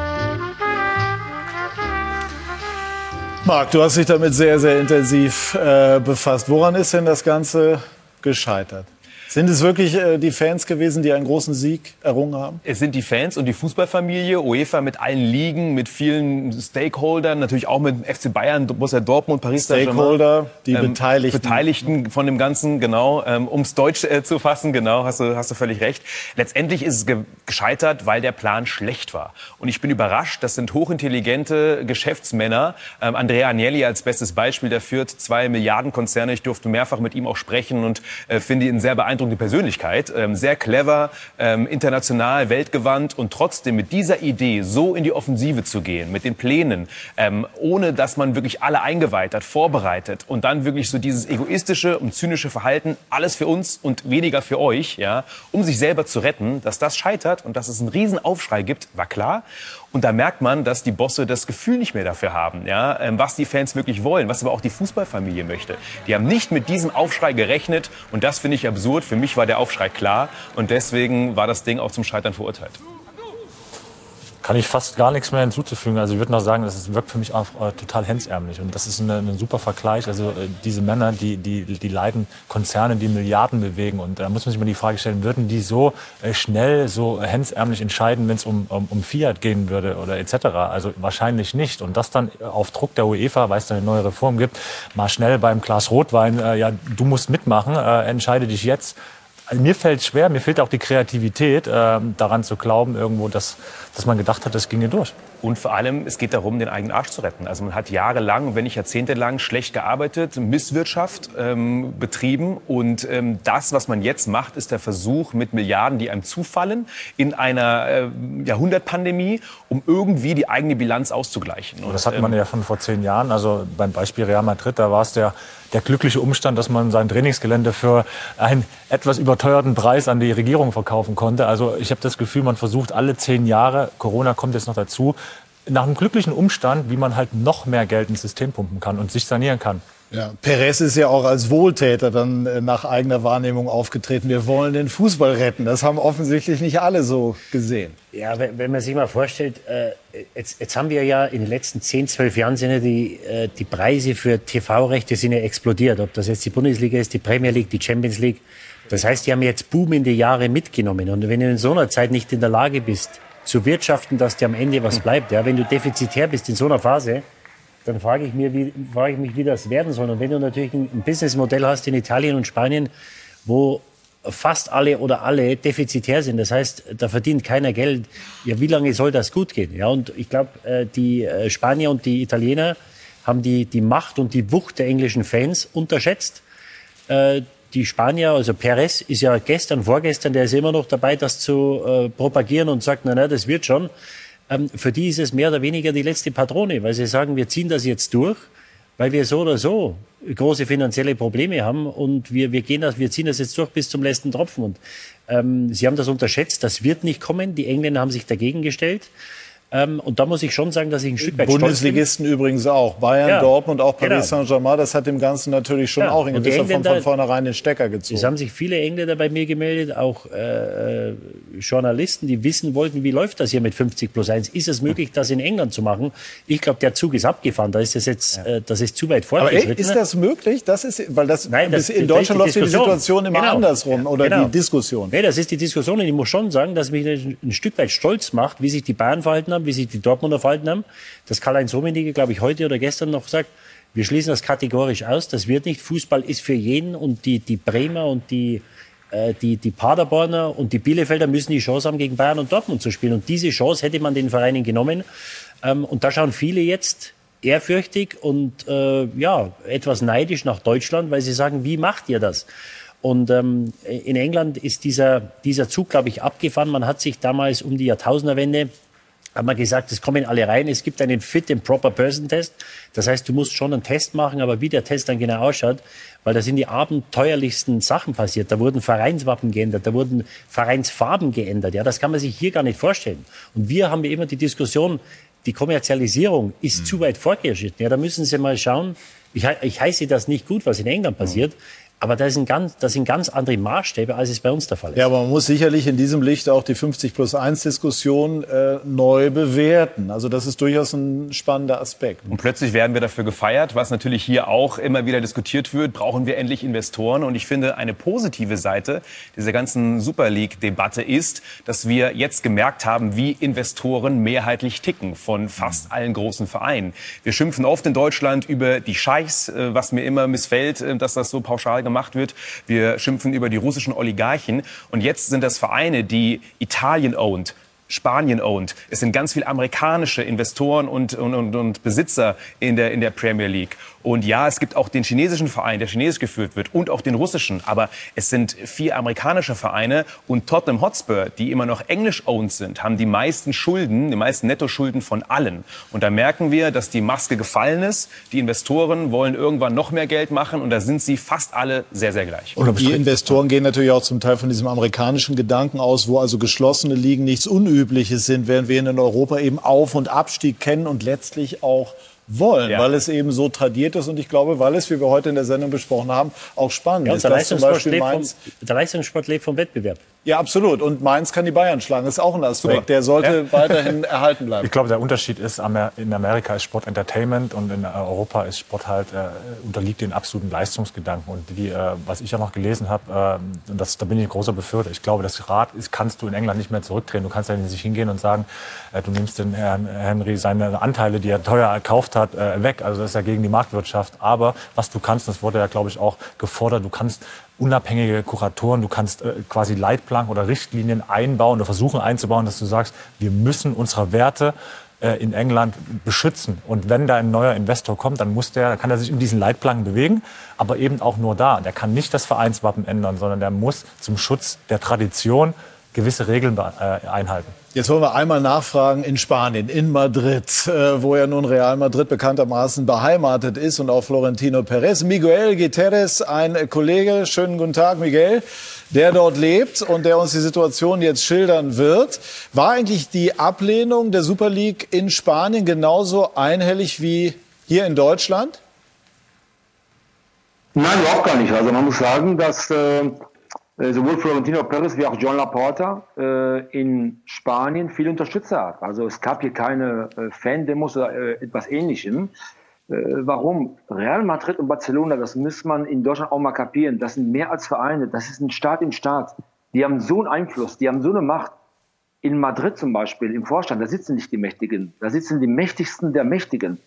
Marc, du hast dich damit sehr, sehr intensiv äh, befasst. Woran ist denn das Ganze gescheitert? Sind es wirklich äh, die Fans gewesen, die einen großen Sieg errungen haben? Es sind die Fans und die Fußballfamilie, UEFA mit allen Ligen, mit vielen Stakeholdern, natürlich auch mit FC Bayern, Borussia Dortmund, Paris Saint-Germain. Stakeholder, die ähm, Beteiligten. Beteiligten von dem Ganzen, genau. Ähm, um es deutsch äh, zu fassen, genau, hast du, hast du völlig recht. Letztendlich ist es ge gescheitert, weil der Plan schlecht war. Und ich bin überrascht, das sind hochintelligente Geschäftsmänner. Ähm, Andrea Agnelli als bestes Beispiel, der führt zwei Milliarden Konzerne. Ich durfte mehrfach mit ihm auch sprechen und äh, finde ihn sehr beeindruckend beeindruckende Persönlichkeit, ähm, sehr clever, ähm, international, weltgewandt und trotzdem mit dieser Idee so in die Offensive zu gehen, mit den Plänen, ähm, ohne dass man wirklich alle eingeweiht hat, vorbereitet und dann wirklich so dieses egoistische und zynische Verhalten, alles für uns und weniger für euch, ja, um sich selber zu retten, dass das scheitert und dass es einen riesen Aufschrei gibt, war klar. Und da merkt man, dass die Bosse das Gefühl nicht mehr dafür haben, ja, ähm, was die Fans wirklich wollen, was aber auch die Fußballfamilie möchte. Die haben nicht mit diesem Aufschrei gerechnet und das finde ich absurd. Für mich war der Aufschrei klar und deswegen war das Ding auch zum Scheitern verurteilt kann ich fast gar nichts mehr hinzuzufügen. Also ich würde noch sagen, das wirkt für mich auch äh, total hemsärmlich. Und das ist ein super Vergleich. Also äh, diese Männer, die, die, die leiten Konzerne, die Milliarden bewegen. Und da muss man sich mal die Frage stellen, würden die so äh, schnell, so hemsärmlich entscheiden, wenn es um, um, um Fiat gehen würde oder etc.? Also wahrscheinlich nicht. Und das dann auf Druck der UEFA, weil es da eine neue Reform gibt, mal schnell beim Glas Rotwein, äh, ja, du musst mitmachen, äh, entscheide dich jetzt mir fällt schwer, mir fehlt auch die Kreativität, äh, daran zu glauben, irgendwo, dass, dass man gedacht hat, das ginge durch. Und vor allem, es geht darum, den eigenen Arsch zu retten. Also man hat jahrelang, wenn nicht jahrzehntelang, schlecht gearbeitet, Misswirtschaft ähm, betrieben. Und ähm, das, was man jetzt macht, ist der Versuch, mit Milliarden, die einem zufallen, in einer äh, Jahrhundertpandemie, um irgendwie die eigene Bilanz auszugleichen. Und, das hat man ähm, ja schon vor zehn Jahren. Also beim Beispiel Real Madrid, da war es der, der glückliche Umstand, dass man sein Trainingsgelände für einen etwas überteuerten Preis an die Regierung verkaufen konnte. Also ich habe das Gefühl, man versucht alle zehn Jahre, Corona kommt jetzt noch dazu, nach einem glücklichen Umstand, wie man halt noch mehr Geld ins System pumpen kann und sich sanieren kann. Ja, Perez ist ja auch als Wohltäter dann äh, nach eigener Wahrnehmung aufgetreten. Wir wollen den Fußball retten. Das haben offensichtlich nicht alle so gesehen. Ja, wenn, wenn man sich mal vorstellt, äh, jetzt, jetzt haben wir ja in den letzten 10, 12 Jahren sind ja die, äh, die Preise für TV-Rechte sind ja explodiert. Ob das jetzt die Bundesliga ist, die Premier League, die Champions League. Das heißt, die haben jetzt boomende Jahre mitgenommen. Und wenn du in so einer Zeit nicht in der Lage bist, zu wirtschaften, dass dir am Ende was bleibt. Ja, wenn du defizitär bist in so einer Phase, dann frage ich, mir, wie, frage ich mich, wie das werden soll. Und wenn du natürlich ein, Businessmodell hast in Italien und Spanien, wo fast alle oder alle defizitär sind. Das heißt, da verdient keiner Geld. Ja, wie lange soll das gut gehen? Ja, und ich glaube, äh, die äh, Spanier und die Italiener haben die, die Macht und die Wucht der englischen Fans unterschätzt. Äh, die Spanier, also Perez ist ja gestern, vorgestern, der ist immer noch dabei, das zu propagieren und sagt, na, na, das wird schon. Ähm, für die ist es mehr oder weniger die letzte Patrone, weil sie sagen, wir ziehen das jetzt durch, weil wir so oder so große finanzielle Probleme haben und wir, wir gehen das, wir ziehen das jetzt durch bis zum letzten Tropfen. Und ähm, sie haben das unterschätzt, das wird nicht kommen. Die Engländer haben sich dagegen gestellt. Ähm, und da muss ich schon sagen, dass ich ein Stück weit Bundesligisten übrigens auch. Bayern, ja, Dortmund, auch Paris genau. Saint-Germain. Das hat dem Ganzen natürlich schon ja. auch in gewisser Form von vornherein den Stecker gezogen. Es haben sich viele Engländer bei mir gemeldet, auch äh, äh, Journalisten, die wissen wollten, wie läuft das hier mit 50 plus 1? Ist es möglich, das in England zu machen? Ich glaube, der Zug ist abgefahren. Da ist es jetzt, ja. äh, das ist zu weit fortgeschritten. Aber ist das möglich? Das ist, weil das, Nein, das in Deutschland läuft die Situation immer genau. andersrum oder genau. die Diskussion. Nee, das ist die Diskussion. Und ich muss schon sagen, dass mich ein Stück weit stolz macht, wie sich die Bayern verhalten haben, wie sich die Dortmunder verhalten haben, dass Karl-Heinz Rummenigge, glaube ich, heute oder gestern noch sagt, wir schließen das kategorisch aus, das wird nicht. Fußball ist für jeden und die, die Bremer und die, äh, die, die Paderborner und die Bielefelder müssen die Chance haben, gegen Bayern und Dortmund zu spielen. Und diese Chance hätte man den Vereinen genommen. Ähm, und da schauen viele jetzt ehrfürchtig und äh, ja, etwas neidisch nach Deutschland, weil sie sagen, wie macht ihr das? Und ähm, in England ist dieser, dieser Zug, glaube ich, abgefahren. Man hat sich damals um die Jahrtausenderwende haben wir gesagt, es kommen alle rein. Es gibt einen Fit and Proper Person Test. Das heißt, du musst schon einen Test machen, aber wie der Test dann genau ausschaut, weil da sind die abenteuerlichsten Sachen passiert. Da wurden Vereinswappen geändert, da wurden Vereinsfarben geändert. Ja, das kann man sich hier gar nicht vorstellen. Und wir haben ja immer die Diskussion, die Kommerzialisierung ist mhm. zu weit fortgeschritten. Ja, da müssen Sie mal schauen. Ich, ich heiße das nicht gut, was in England passiert. Mhm. Aber das sind, ganz, das sind ganz andere Maßstäbe, als es bei uns der Fall ist. Ja, aber man muss sicherlich in diesem Licht auch die 50 plus 1 Diskussion äh, neu bewerten. Also das ist durchaus ein spannender Aspekt. Und plötzlich werden wir dafür gefeiert, was natürlich hier auch immer wieder diskutiert wird. Brauchen wir endlich Investoren? Und ich finde, eine positive Seite dieser ganzen Super League-Debatte ist, dass wir jetzt gemerkt haben, wie Investoren mehrheitlich ticken von fast allen großen Vereinen. Wir schimpfen oft in Deutschland über die Scheichs, äh, was mir immer missfällt, äh, dass das so pauschal gemacht gemacht wird. Wir schimpfen über die russischen Oligarchen. Und jetzt sind das Vereine, die Italien owned, Spanien owned. Es sind ganz viele amerikanische Investoren und, und, und, Besitzer in der, in der Premier League. Und ja, es gibt auch den chinesischen Verein, der chinesisch geführt wird und auch den russischen. Aber es sind vier amerikanische Vereine und Tottenham Hotspur, die immer noch englisch-owned sind, haben die meisten Schulden, die meisten Nettoschulden von allen. Und da merken wir, dass die Maske gefallen ist. Die Investoren wollen irgendwann noch mehr Geld machen und da sind sie fast alle sehr, sehr gleich. Und die Investoren gehen natürlich auch zum Teil von diesem amerikanischen Gedanken aus, wo also geschlossene Ligen nichts Unübliches sind, während wir in Europa eben Auf- und Abstieg kennen und letztlich auch wollen, ja. weil es eben so tradiert ist und ich glaube, weil es, wie wir heute in der Sendung besprochen haben, auch spannend ja, ist. Der Leistungssport, lebt vom, der Leistungssport lebt vom Wettbewerb. Ja, absolut. Und Mainz kann die Bayern schlagen. Das ist auch ein Aspekt. Der sollte ja. weiterhin erhalten bleiben. Ich glaube, der Unterschied ist, in Amerika ist Sport Entertainment und in Europa ist Sport halt, äh, unterliegt den absoluten Leistungsgedanken. Und die, äh, was ich ja noch gelesen habe, äh, und das, da bin ich ein großer Befürworter. Ich glaube, das Rad ist, kannst du in England nicht mehr zurückdrehen. Du kannst ja nicht hingehen und sagen, äh, du nimmst den Herrn Henry seine Anteile, die er teuer erkauft hat, äh, weg. Also das ist ja gegen die Marktwirtschaft. Aber was du kannst, das wurde ja, glaube ich, auch gefordert, du kannst unabhängige Kuratoren, du kannst äh, quasi Leitplanken oder Richtlinien einbauen oder versuchen einzubauen, dass du sagst, wir müssen unsere Werte äh, in England beschützen. Und wenn da ein neuer Investor kommt, dann muss der, kann er sich in diesen Leitplanken bewegen, aber eben auch nur da. Der kann nicht das Vereinswappen ändern, sondern der muss zum Schutz der Tradition gewisse Regeln äh, einhalten. Jetzt wollen wir einmal nachfragen in Spanien, in Madrid, äh, wo ja nun Real Madrid bekanntermaßen beheimatet ist und auch Florentino Perez. Miguel Guterres, ein Kollege, schönen guten Tag, Miguel, der dort lebt und der uns die Situation jetzt schildern wird. War eigentlich die Ablehnung der Super League in Spanien genauso einhellig wie hier in Deutschland? Nein, überhaupt gar nicht. Also man muss sagen, dass äh, äh, sowohl Florentino Perez wie auch John Laporta äh, in Spanien viele Unterstützer hat. Also es gab hier keine äh, Fan-Demos oder äh, etwas Ähnlichem. Äh, warum? Real Madrid und Barcelona, das muss man in Deutschland auch mal kapieren. Das sind mehr als Vereine. Das ist ein Staat im Staat. Die haben so einen Einfluss, die haben so eine Macht. In Madrid zum Beispiel, im Vorstand, da sitzen nicht die Mächtigen, da sitzen die Mächtigsten der Mächtigen.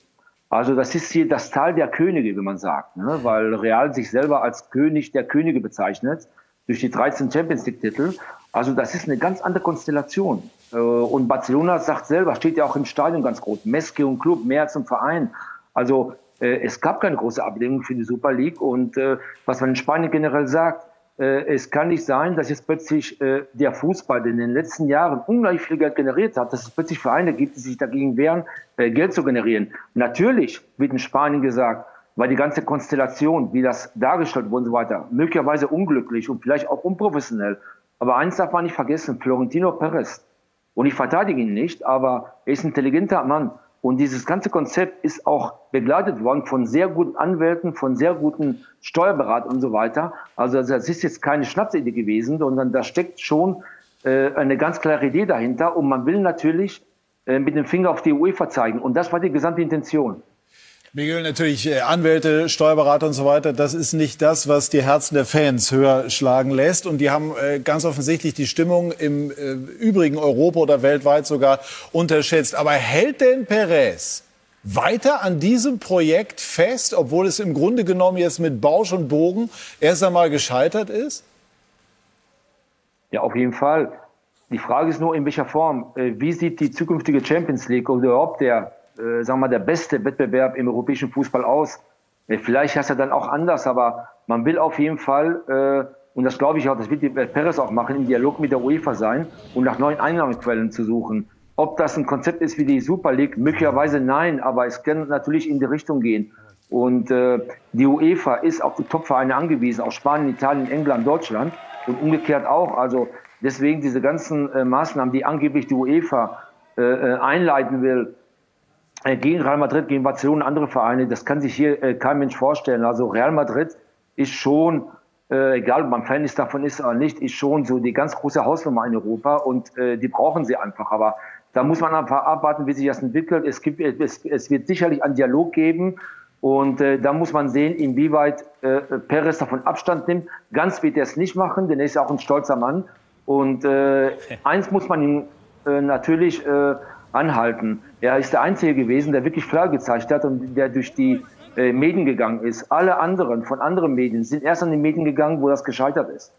Also das ist hier das Tal der Könige, wie man sagt, ne? weil Real sich selber als König der Könige bezeichnet durch die 13 Champions League-Titel. Also das ist eine ganz andere Konstellation. Äh, und Barcelona sagt selber, steht ja auch im Stadion ganz groß, Meske und Club, mehr im Verein. Also äh, es gab keine große Ablehnung für die Super League. Und äh, was man in Spanien generell sagt, es kann nicht sein, dass jetzt plötzlich der Fußball, der in den letzten Jahren ungleich viel Geld generiert hat, dass es plötzlich Vereine gibt, die sich dagegen wehren, Geld zu generieren. Natürlich wird in Spanien gesagt, weil die ganze Konstellation, wie das dargestellt wurde und so weiter, möglicherweise unglücklich und vielleicht auch unprofessionell. Aber eins darf man nicht vergessen, Florentino Perez. Und ich verteidige ihn nicht, aber er ist ein intelligenter Mann. Und dieses ganze Konzept ist auch begleitet worden von sehr guten Anwälten, von sehr guten Steuerberatern und so weiter. Also das ist jetzt keine Schnapsidee gewesen, sondern da steckt schon äh, eine ganz klare Idee dahinter. Und man will natürlich äh, mit dem Finger auf die UEFA zeigen. Und das war die gesamte Intention. Miguel, natürlich äh, Anwälte, Steuerberater und so weiter, das ist nicht das, was die Herzen der Fans höher schlagen lässt. Und die haben äh, ganz offensichtlich die Stimmung im äh, übrigen Europa oder weltweit sogar unterschätzt. Aber hält denn Perez weiter an diesem Projekt fest, obwohl es im Grunde genommen jetzt mit Bausch und Bogen erst einmal gescheitert ist? Ja, auf jeden Fall. Die Frage ist nur, in welcher Form. Wie sieht die zukünftige Champions League oder überhaupt der äh, sagen wir mal, der beste Wettbewerb im europäischen Fußball aus. Vielleicht heißt er dann auch anders, aber man will auf jeden Fall, äh, und das glaube ich auch, das wird die Perez auch machen, im Dialog mit der UEFA sein und nach neuen Einnahmequellen zu suchen. Ob das ein Konzept ist wie die Super League, möglicherweise nein, aber es kann natürlich in die Richtung gehen. Und äh, die UEFA ist auf die Topvereine angewiesen, aus Spanien, Italien, England, Deutschland und umgekehrt auch. Also deswegen diese ganzen äh, Maßnahmen, die angeblich die UEFA äh, äh einleiten will, gegen Real Madrid, gegen Barcelona, andere Vereine, das kann sich hier äh, kein Mensch vorstellen. Also Real Madrid ist schon, äh, egal ob man Fan ist davon ist oder nicht, ist schon so die ganz große Hausnummer in Europa und äh, die brauchen sie einfach. Aber da muss man einfach abwarten, wie sich das entwickelt. Es, gibt, es, es wird sicherlich einen Dialog geben und äh, da muss man sehen, inwieweit äh, Perez davon Abstand nimmt. Ganz wird er es nicht machen, denn er ist ja auch ein stolzer Mann. Und äh, eins muss man ihm äh, natürlich äh, anhalten. Er ist der Einzige gewesen, der wirklich klar gezeigt hat und der durch die äh, Medien gegangen ist. Alle anderen von anderen Medien sind erst an die Medien gegangen, wo das gescheitert ist.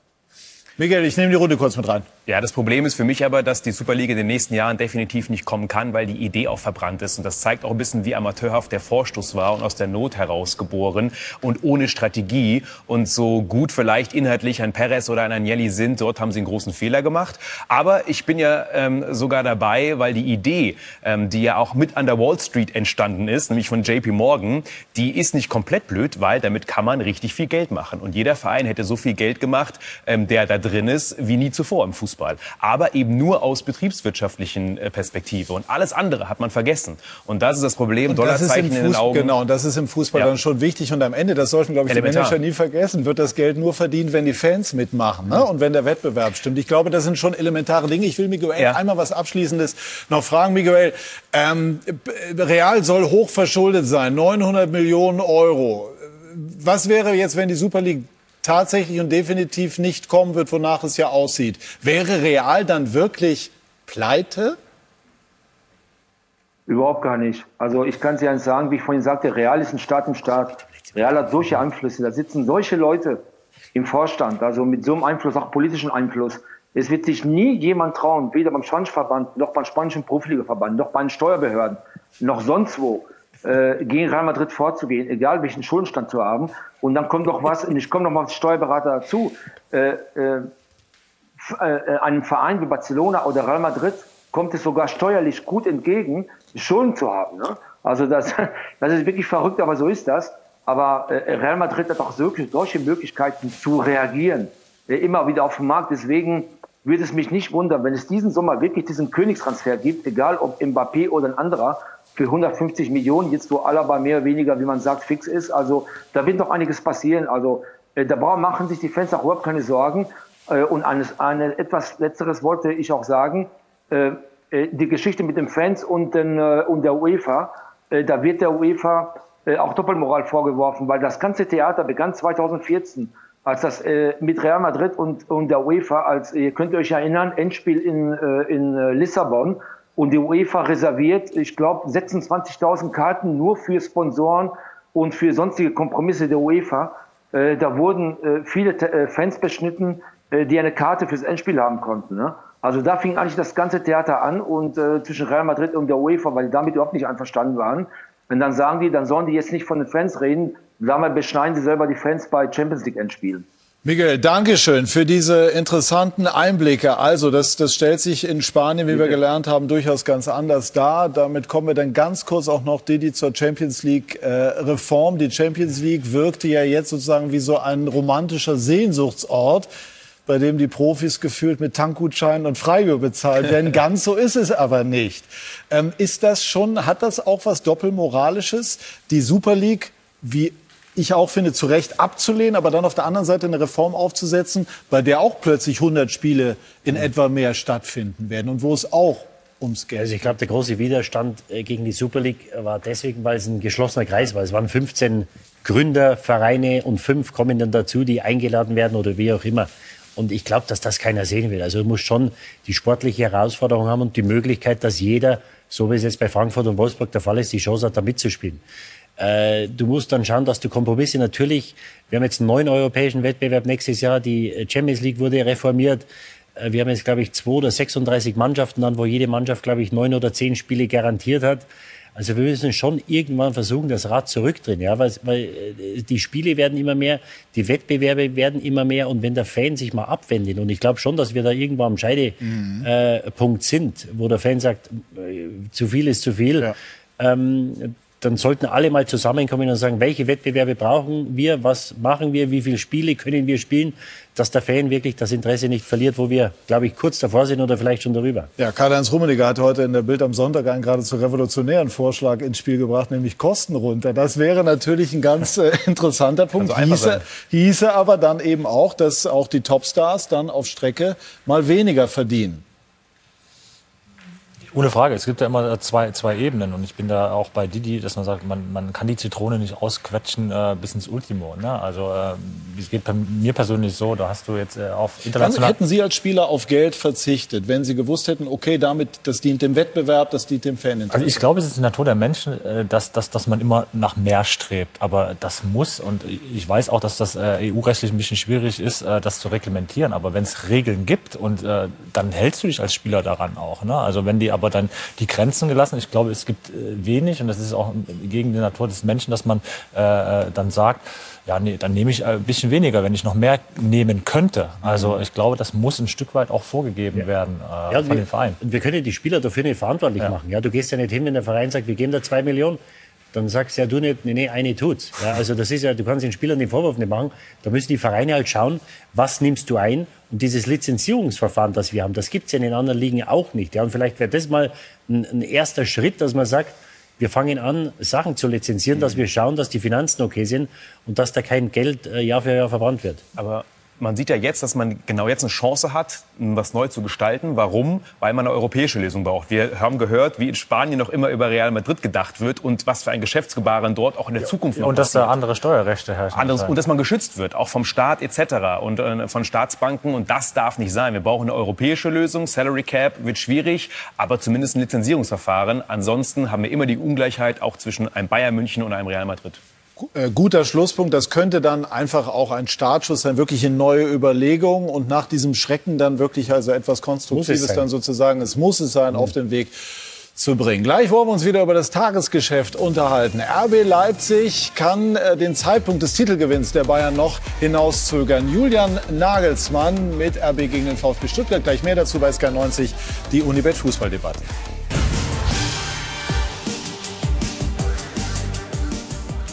Miguel, ich nehme die Runde kurz mit rein. Ja, das Problem ist für mich aber, dass die Superliga in den nächsten Jahren definitiv nicht kommen kann, weil die Idee auch verbrannt ist. Und das zeigt auch ein bisschen, wie amateurhaft der Vorstoß war und aus der Not heraus geboren und ohne Strategie. Und so gut vielleicht inhaltlich ein Perez oder ein Agnelli sind, dort haben sie einen großen Fehler gemacht. Aber ich bin ja ähm, sogar dabei, weil die Idee, ähm, die ja auch mit an der Wall Street entstanden ist, nämlich von JP Morgan, die ist nicht komplett blöd, weil damit kann man richtig viel Geld machen. Und jeder Verein hätte so viel Geld gemacht, ähm, der da drin ist, wie nie zuvor im Fußball. Aber eben nur aus betriebswirtschaftlichen äh, Perspektive. Und alles andere hat man vergessen. Und das ist das Problem. Dollarzeichen in den Augen. Genau, und das ist im Fußball ja. dann schon wichtig. Und am Ende, das sollten, glaube ich, Elementar. die Manager nie vergessen, wird das Geld nur verdient, wenn die Fans mitmachen ne? und wenn der Wettbewerb stimmt. Ich glaube, das sind schon elementare Dinge. Ich will Miguel ja. einmal was Abschließendes noch fragen. Miguel, ähm, Real soll hochverschuldet sein, 900 Millionen Euro. Was wäre jetzt, wenn die Super League tatsächlich und definitiv nicht kommen wird, wonach es ja aussieht. Wäre Real dann wirklich pleite? Überhaupt gar nicht. Also ich kann es ja sagen, wie ich vorhin sagte, Real ist ein Staat im Staat. Real hat solche Einflüsse. Da sitzen solche Leute im Vorstand, also mit so einem Einfluss, auch politischen Einfluss. Es wird sich nie jemand trauen, weder beim Spanischen noch beim spanischen Profiligaverband, noch bei den Steuerbehörden, noch sonst wo, äh, gegen Real Madrid vorzugehen, egal welchen Schuldenstand zu haben. Und dann kommt noch was, und ich komme noch mal als Steuerberater dazu, äh, äh, äh, einem Verein wie Barcelona oder Real Madrid kommt es sogar steuerlich gut entgegen, Schulden zu haben. Ne? Also das, das ist wirklich verrückt, aber so ist das. Aber äh, Real Madrid hat auch solche Möglichkeiten zu reagieren, äh, immer wieder auf den Markt. Deswegen würde es mich nicht wundern, wenn es diesen Sommer wirklich diesen Königstransfer gibt, egal ob Mbappé oder ein anderer, für 150 Millionen, jetzt wo Alaba mehr oder weniger, wie man sagt, fix ist. Also da wird noch einiges passieren. Also äh, da machen sich die Fans auch überhaupt keine Sorgen. Äh, und eines, eine, etwas Letzteres wollte ich auch sagen. Äh, äh die Geschichte mit den Fans und, den, äh, und der UEFA, äh, da wird der UEFA auch Doppelmoral vorgeworfen, weil das ganze Theater begann 2014 als das äh, mit Real Madrid und, und der UEFA, als ihr könnt euch erinnern, Endspiel in, äh, in Lissabon und die UEFA reserviert, ich glaube, 26.000 Karten nur für Sponsoren und für sonstige Kompromisse der UEFA. Äh, da wurden äh, viele äh, Fans beschnitten, die eine Karte fürs Endspiel haben konnten. Ne? Also da fing eigentlich das ganze Theater an und äh, zwischen Real Madrid und der UEFA, weil die damit überhaupt nicht einverstanden waren. Und dann sagen die, dann sollen die jetzt nicht von den Fans reden, damit beschneiden sie selber die Fans bei Champions League Endspielen. Miguel, Dankeschön für diese interessanten Einblicke. Also, das, das stellt sich in Spanien, wie wir gelernt haben, durchaus ganz anders dar. Damit kommen wir dann ganz kurz auch noch, Didi, zur Champions League äh. Die Champions League wirkte ja jetzt sozusagen wie so ein romantischer Sehnsuchtsort bei dem die Profis gefühlt mit Tankgutscheinen und Freibier bezahlt werden. Ganz so ist es aber nicht. Ähm, ist das schon, hat das auch was Doppelmoralisches? Die Super League, wie ich auch finde, zu Recht abzulehnen, aber dann auf der anderen Seite eine Reform aufzusetzen, bei der auch plötzlich 100 Spiele in etwa mehr stattfinden werden und wo es auch ums Geld. Also ich glaube, der große Widerstand äh, gegen die Super League war deswegen, weil es ein geschlossener Kreis war. Es waren 15 Gründervereine und fünf kommen dann dazu, die eingeladen werden oder wie auch immer. Und ich glaube, dass das keiner sehen will. Also du musst schon die sportliche Herausforderung haben und die Möglichkeit, dass jeder, so wie es jetzt bei Frankfurt und Wolfsburg der Fall ist, die Chance hat, da mitzuspielen. Äh, du musst dann schauen, dass du Kompromisse natürlich, wir haben jetzt einen neuen europäischen Wettbewerb nächstes Jahr, die Champions League wurde reformiert. Äh, wir haben jetzt, glaube ich, zwei oder 36 Mannschaften dann, wo jede Mannschaft, glaube ich, neun oder zehn Spiele garantiert hat. Also wir müssen schon irgendwann versuchen, das Rad zurückdrehen, ja, weil, weil äh, die Spiele werden immer mehr, die Wettbewerbe werden immer mehr und wenn der Fan sich mal abwendet und ich glaube schon, dass wir da irgendwo am Scheidepunkt mhm. äh, sind, wo der Fan sagt, äh, zu viel ist zu viel, ja. ähm, dann sollten alle mal zusammenkommen und sagen, welche Wettbewerbe brauchen wir, was machen wir, wie viele Spiele können wir spielen, dass der Fan wirklich das Interesse nicht verliert, wo wir, glaube ich, kurz davor sind oder vielleicht schon darüber. Ja, Karl-Heinz Rummenigge hat heute in der Bild am Sonntag einen geradezu revolutionären Vorschlag ins Spiel gebracht, nämlich Kosten runter. Das wäre natürlich ein ganz äh, interessanter Punkt. Also hieße, hieße aber dann eben auch, dass auch die Topstars dann auf Strecke mal weniger verdienen. Ohne Frage. Es gibt ja immer zwei, zwei Ebenen. Und ich bin da auch bei Didi, dass man sagt, man, man kann die Zitrone nicht ausquetschen äh, bis ins Ultimo. Ne? Also äh, es geht bei mir persönlich so, da hast du jetzt äh, auf international... hätten Sie als Spieler auf Geld verzichtet, wenn Sie gewusst hätten, okay, damit, das dient dem Wettbewerb, das dient dem Fan. Also ich glaube, es ist die Natur der Menschen, äh, dass, dass, dass man immer nach mehr strebt. Aber das muss, und ich weiß auch, dass das äh, EU-rechtlich ein bisschen schwierig ist, äh, das zu reglementieren. Aber wenn es Regeln gibt, und äh, dann hältst du dich als Spieler daran auch. Ne? Also wenn die aber dann die Grenzen gelassen. Ich glaube, es gibt äh, wenig und das ist auch gegen die Natur des Menschen, dass man äh, äh, dann sagt, ja, nee, dann nehme ich ein bisschen weniger, wenn ich noch mehr nehmen könnte. Also mhm. ich glaube, das muss ein Stück weit auch vorgegeben ja. werden äh, ja, von wir, den Vereinen. Wir können die Spieler dafür nicht verantwortlich ja. machen. Ja, du gehst ja nicht hin, wenn der Verein sagt, wir geben da zwei Millionen dann sagst ja du nicht, nee, nee, eine tut's. Ja, also das ist ja, du kannst den Spielern den Vorwurf nicht machen. Da müssen die Vereine halt schauen, was nimmst du ein? Und dieses Lizenzierungsverfahren, das wir haben, das gibt's ja in den anderen Ligen auch nicht. Ja, und vielleicht wäre das mal ein, ein erster Schritt, dass man sagt, wir fangen an, Sachen zu lizenzieren, dass wir schauen, dass die Finanzen okay sind und dass da kein Geld äh, Jahr für Jahr verbrannt wird. Aber man sieht ja jetzt, dass man genau jetzt eine Chance hat, was neu zu gestalten. Warum? Weil man eine europäische Lösung braucht. Wir haben gehört, wie in Spanien noch immer über Real Madrid gedacht wird und was für ein Geschäftsgebaren dort auch in der ja. Zukunft noch Und dass da andere Steuerrechte herrschen. Anderes, und dass man geschützt wird, auch vom Staat etc. und äh, von Staatsbanken. Und das darf nicht sein. Wir brauchen eine europäische Lösung. Salary Cap wird schwierig, aber zumindest ein Lizenzierungsverfahren. Ansonsten haben wir immer die Ungleichheit auch zwischen einem Bayern München und einem Real Madrid. Äh, guter Schlusspunkt. Das könnte dann einfach auch ein Startschuss sein, wirklich in neue Überlegungen und nach diesem Schrecken dann wirklich also etwas Konstruktives dann sozusagen, es muss es sein, mhm. auf den Weg zu bringen. Gleich wollen wir uns wieder über das Tagesgeschäft unterhalten. RB Leipzig kann äh, den Zeitpunkt des Titelgewinns der Bayern noch hinauszögern. Julian Nagelsmann mit RB gegen den VfB Stuttgart. Gleich mehr dazu bei SK90, die Unibet Fußballdebatte.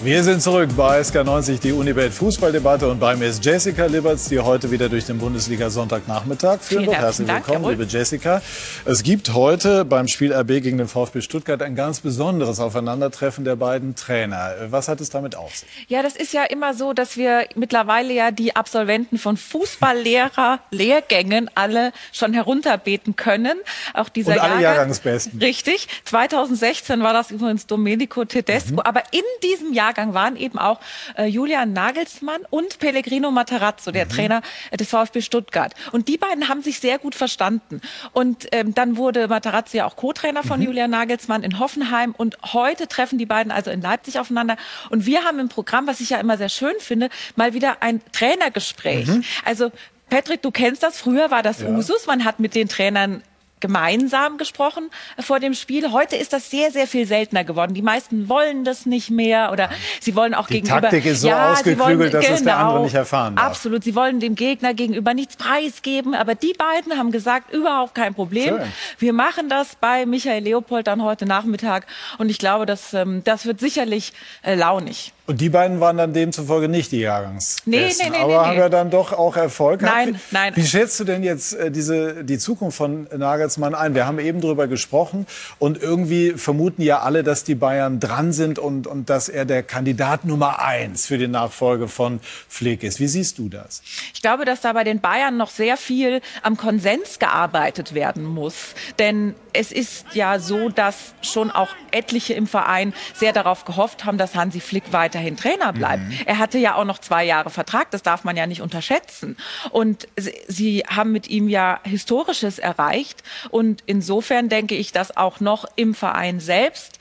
Wir sind zurück bei SK90, die Unibet Fußballdebatte und bei mir ist Jessica Liberts, die heute wieder durch den Bundesliga Sonntagnachmittag führen wird. Herzlich willkommen, Dank, liebe Jessica. Es gibt heute beim Spiel RB gegen den VfB Stuttgart ein ganz besonderes Aufeinandertreffen der beiden Trainer. Was hat es damit auf sich? Ja, das ist ja immer so, dass wir mittlerweile ja die Absolventen von Fußballlehrer Lehrgängen alle schon herunterbeten können. Auch dieser und alle Jahrgang, Jahrgangsbesten. Richtig. 2016 war das übrigens Domenico Tedesco, mhm. aber in diesem Jahr Jahrgang waren eben auch äh, Julian Nagelsmann und Pellegrino Matarazzo, der mhm. Trainer des VfB Stuttgart. Und die beiden haben sich sehr gut verstanden. Und ähm, dann wurde Matarazzo ja auch Co-Trainer von mhm. Julian Nagelsmann in Hoffenheim. Und heute treffen die beiden also in Leipzig aufeinander. Und wir haben im Programm, was ich ja immer sehr schön finde, mal wieder ein Trainergespräch. Mhm. Also Patrick, du kennst das. Früher war das ja. Usus. Man hat mit den Trainern gemeinsam gesprochen vor dem Spiel. Heute ist das sehr, sehr viel seltener geworden. Die meisten wollen das nicht mehr oder sie wollen auch die gegenüber. Die Taktik ist so ja, ausgeklügelt, wollen, dass genau, es der andere nicht erfahren darf. Absolut. Sie wollen dem Gegner gegenüber nichts preisgeben. Aber die beiden haben gesagt, überhaupt kein Problem. Schön. Wir machen das bei Michael Leopold dann heute Nachmittag. Und ich glaube, das, ähm, das wird sicherlich äh, launig. Und die beiden waren dann demzufolge nicht die Jahrgangs. Nee, nee, nee, Aber nee, haben wir dann doch auch Erfolg Nein, nein. Wie schätzt du denn jetzt äh, diese, die Zukunft von Nagelsmann ein? Wir haben eben darüber gesprochen und irgendwie vermuten ja alle, dass die Bayern dran sind und, und dass er der Kandidat Nummer eins für die Nachfolge von Flick ist. Wie siehst du das? Ich glaube, dass da bei den Bayern noch sehr viel am Konsens gearbeitet werden muss. Denn es ist ja so, dass schon auch etliche im Verein sehr darauf gehofft haben, dass Hansi Flick weiterhin Trainer bleibt. Mhm. Er hatte ja auch noch zwei Jahre Vertrag, das darf man ja nicht unterschätzen. Und sie, sie haben mit ihm ja Historisches erreicht. Und insofern denke ich, dass auch noch im Verein selbst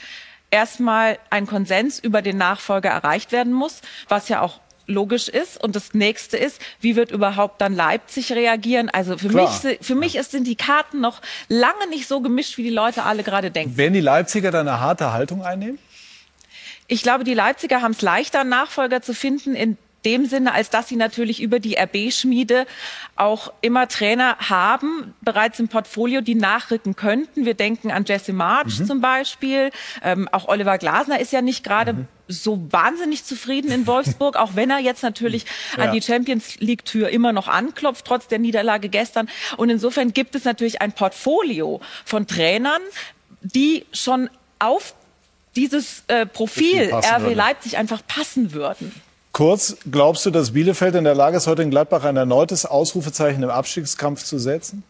erstmal ein Konsens über den Nachfolger erreicht werden muss, was ja auch logisch ist. Und das nächste ist, wie wird überhaupt dann Leipzig reagieren? Also für Klar. mich, für mich ist, sind die Karten noch lange nicht so gemischt, wie die Leute alle gerade denken. Werden die Leipziger dann eine harte Haltung einnehmen? Ich glaube, die Leipziger haben es leichter, einen Nachfolger zu finden in dem Sinne, als dass sie natürlich über die RB-Schmiede auch immer Trainer haben, bereits im Portfolio, die nachrücken könnten. Wir denken an Jesse March mhm. zum Beispiel. Ähm, auch Oliver Glasner ist ja nicht gerade mhm so wahnsinnig zufrieden in Wolfsburg, auch wenn er jetzt natürlich ja. an die Champions League Tür immer noch anklopft, trotz der Niederlage gestern. Und insofern gibt es natürlich ein Portfolio von Trainern, die schon auf dieses äh, Profil RW. Leipzig einfach passen würden. Kurz, glaubst du, dass Bielefeld in der Lage ist, heute in Gladbach ein erneutes Ausrufezeichen im Abstiegskampf zu setzen?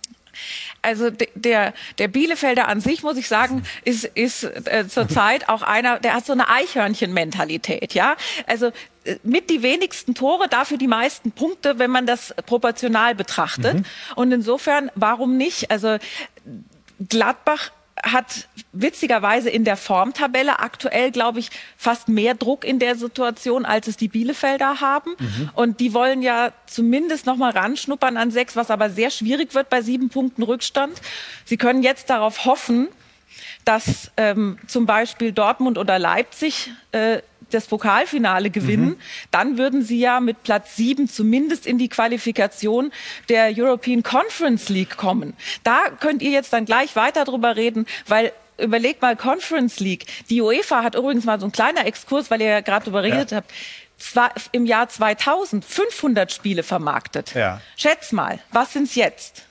also der, der Bielefelder an sich, muss ich sagen, ist, ist äh, zurzeit auch einer, der hat so eine Eichhörnchen-Mentalität, ja. Also äh, mit die wenigsten Tore, dafür die meisten Punkte, wenn man das proportional betrachtet. Mhm. Und insofern, warum nicht? Also Gladbach hat witzigerweise in der Formtabelle aktuell, glaube ich, fast mehr Druck in der Situation, als es die Bielefelder haben. Mhm. Und die wollen ja zumindest noch mal ranschnuppern an sechs, was aber sehr schwierig wird bei sieben Punkten Rückstand. Sie können jetzt darauf hoffen, dass ähm, zum Beispiel Dortmund oder Leipzig äh, das Pokalfinale gewinnen, mhm. dann würden sie ja mit Platz sieben zumindest in die Qualifikation der European Conference League kommen. Da könnt ihr jetzt dann gleich weiter drüber reden, weil überlegt mal Conference League. Die UEFA hat übrigens mal so ein kleiner Exkurs, weil ihr ja gerade darüber redet ja. habt. Zwar im Jahr 2000 500 Spiele vermarktet. Ja. Schätz mal, was sind's jetzt?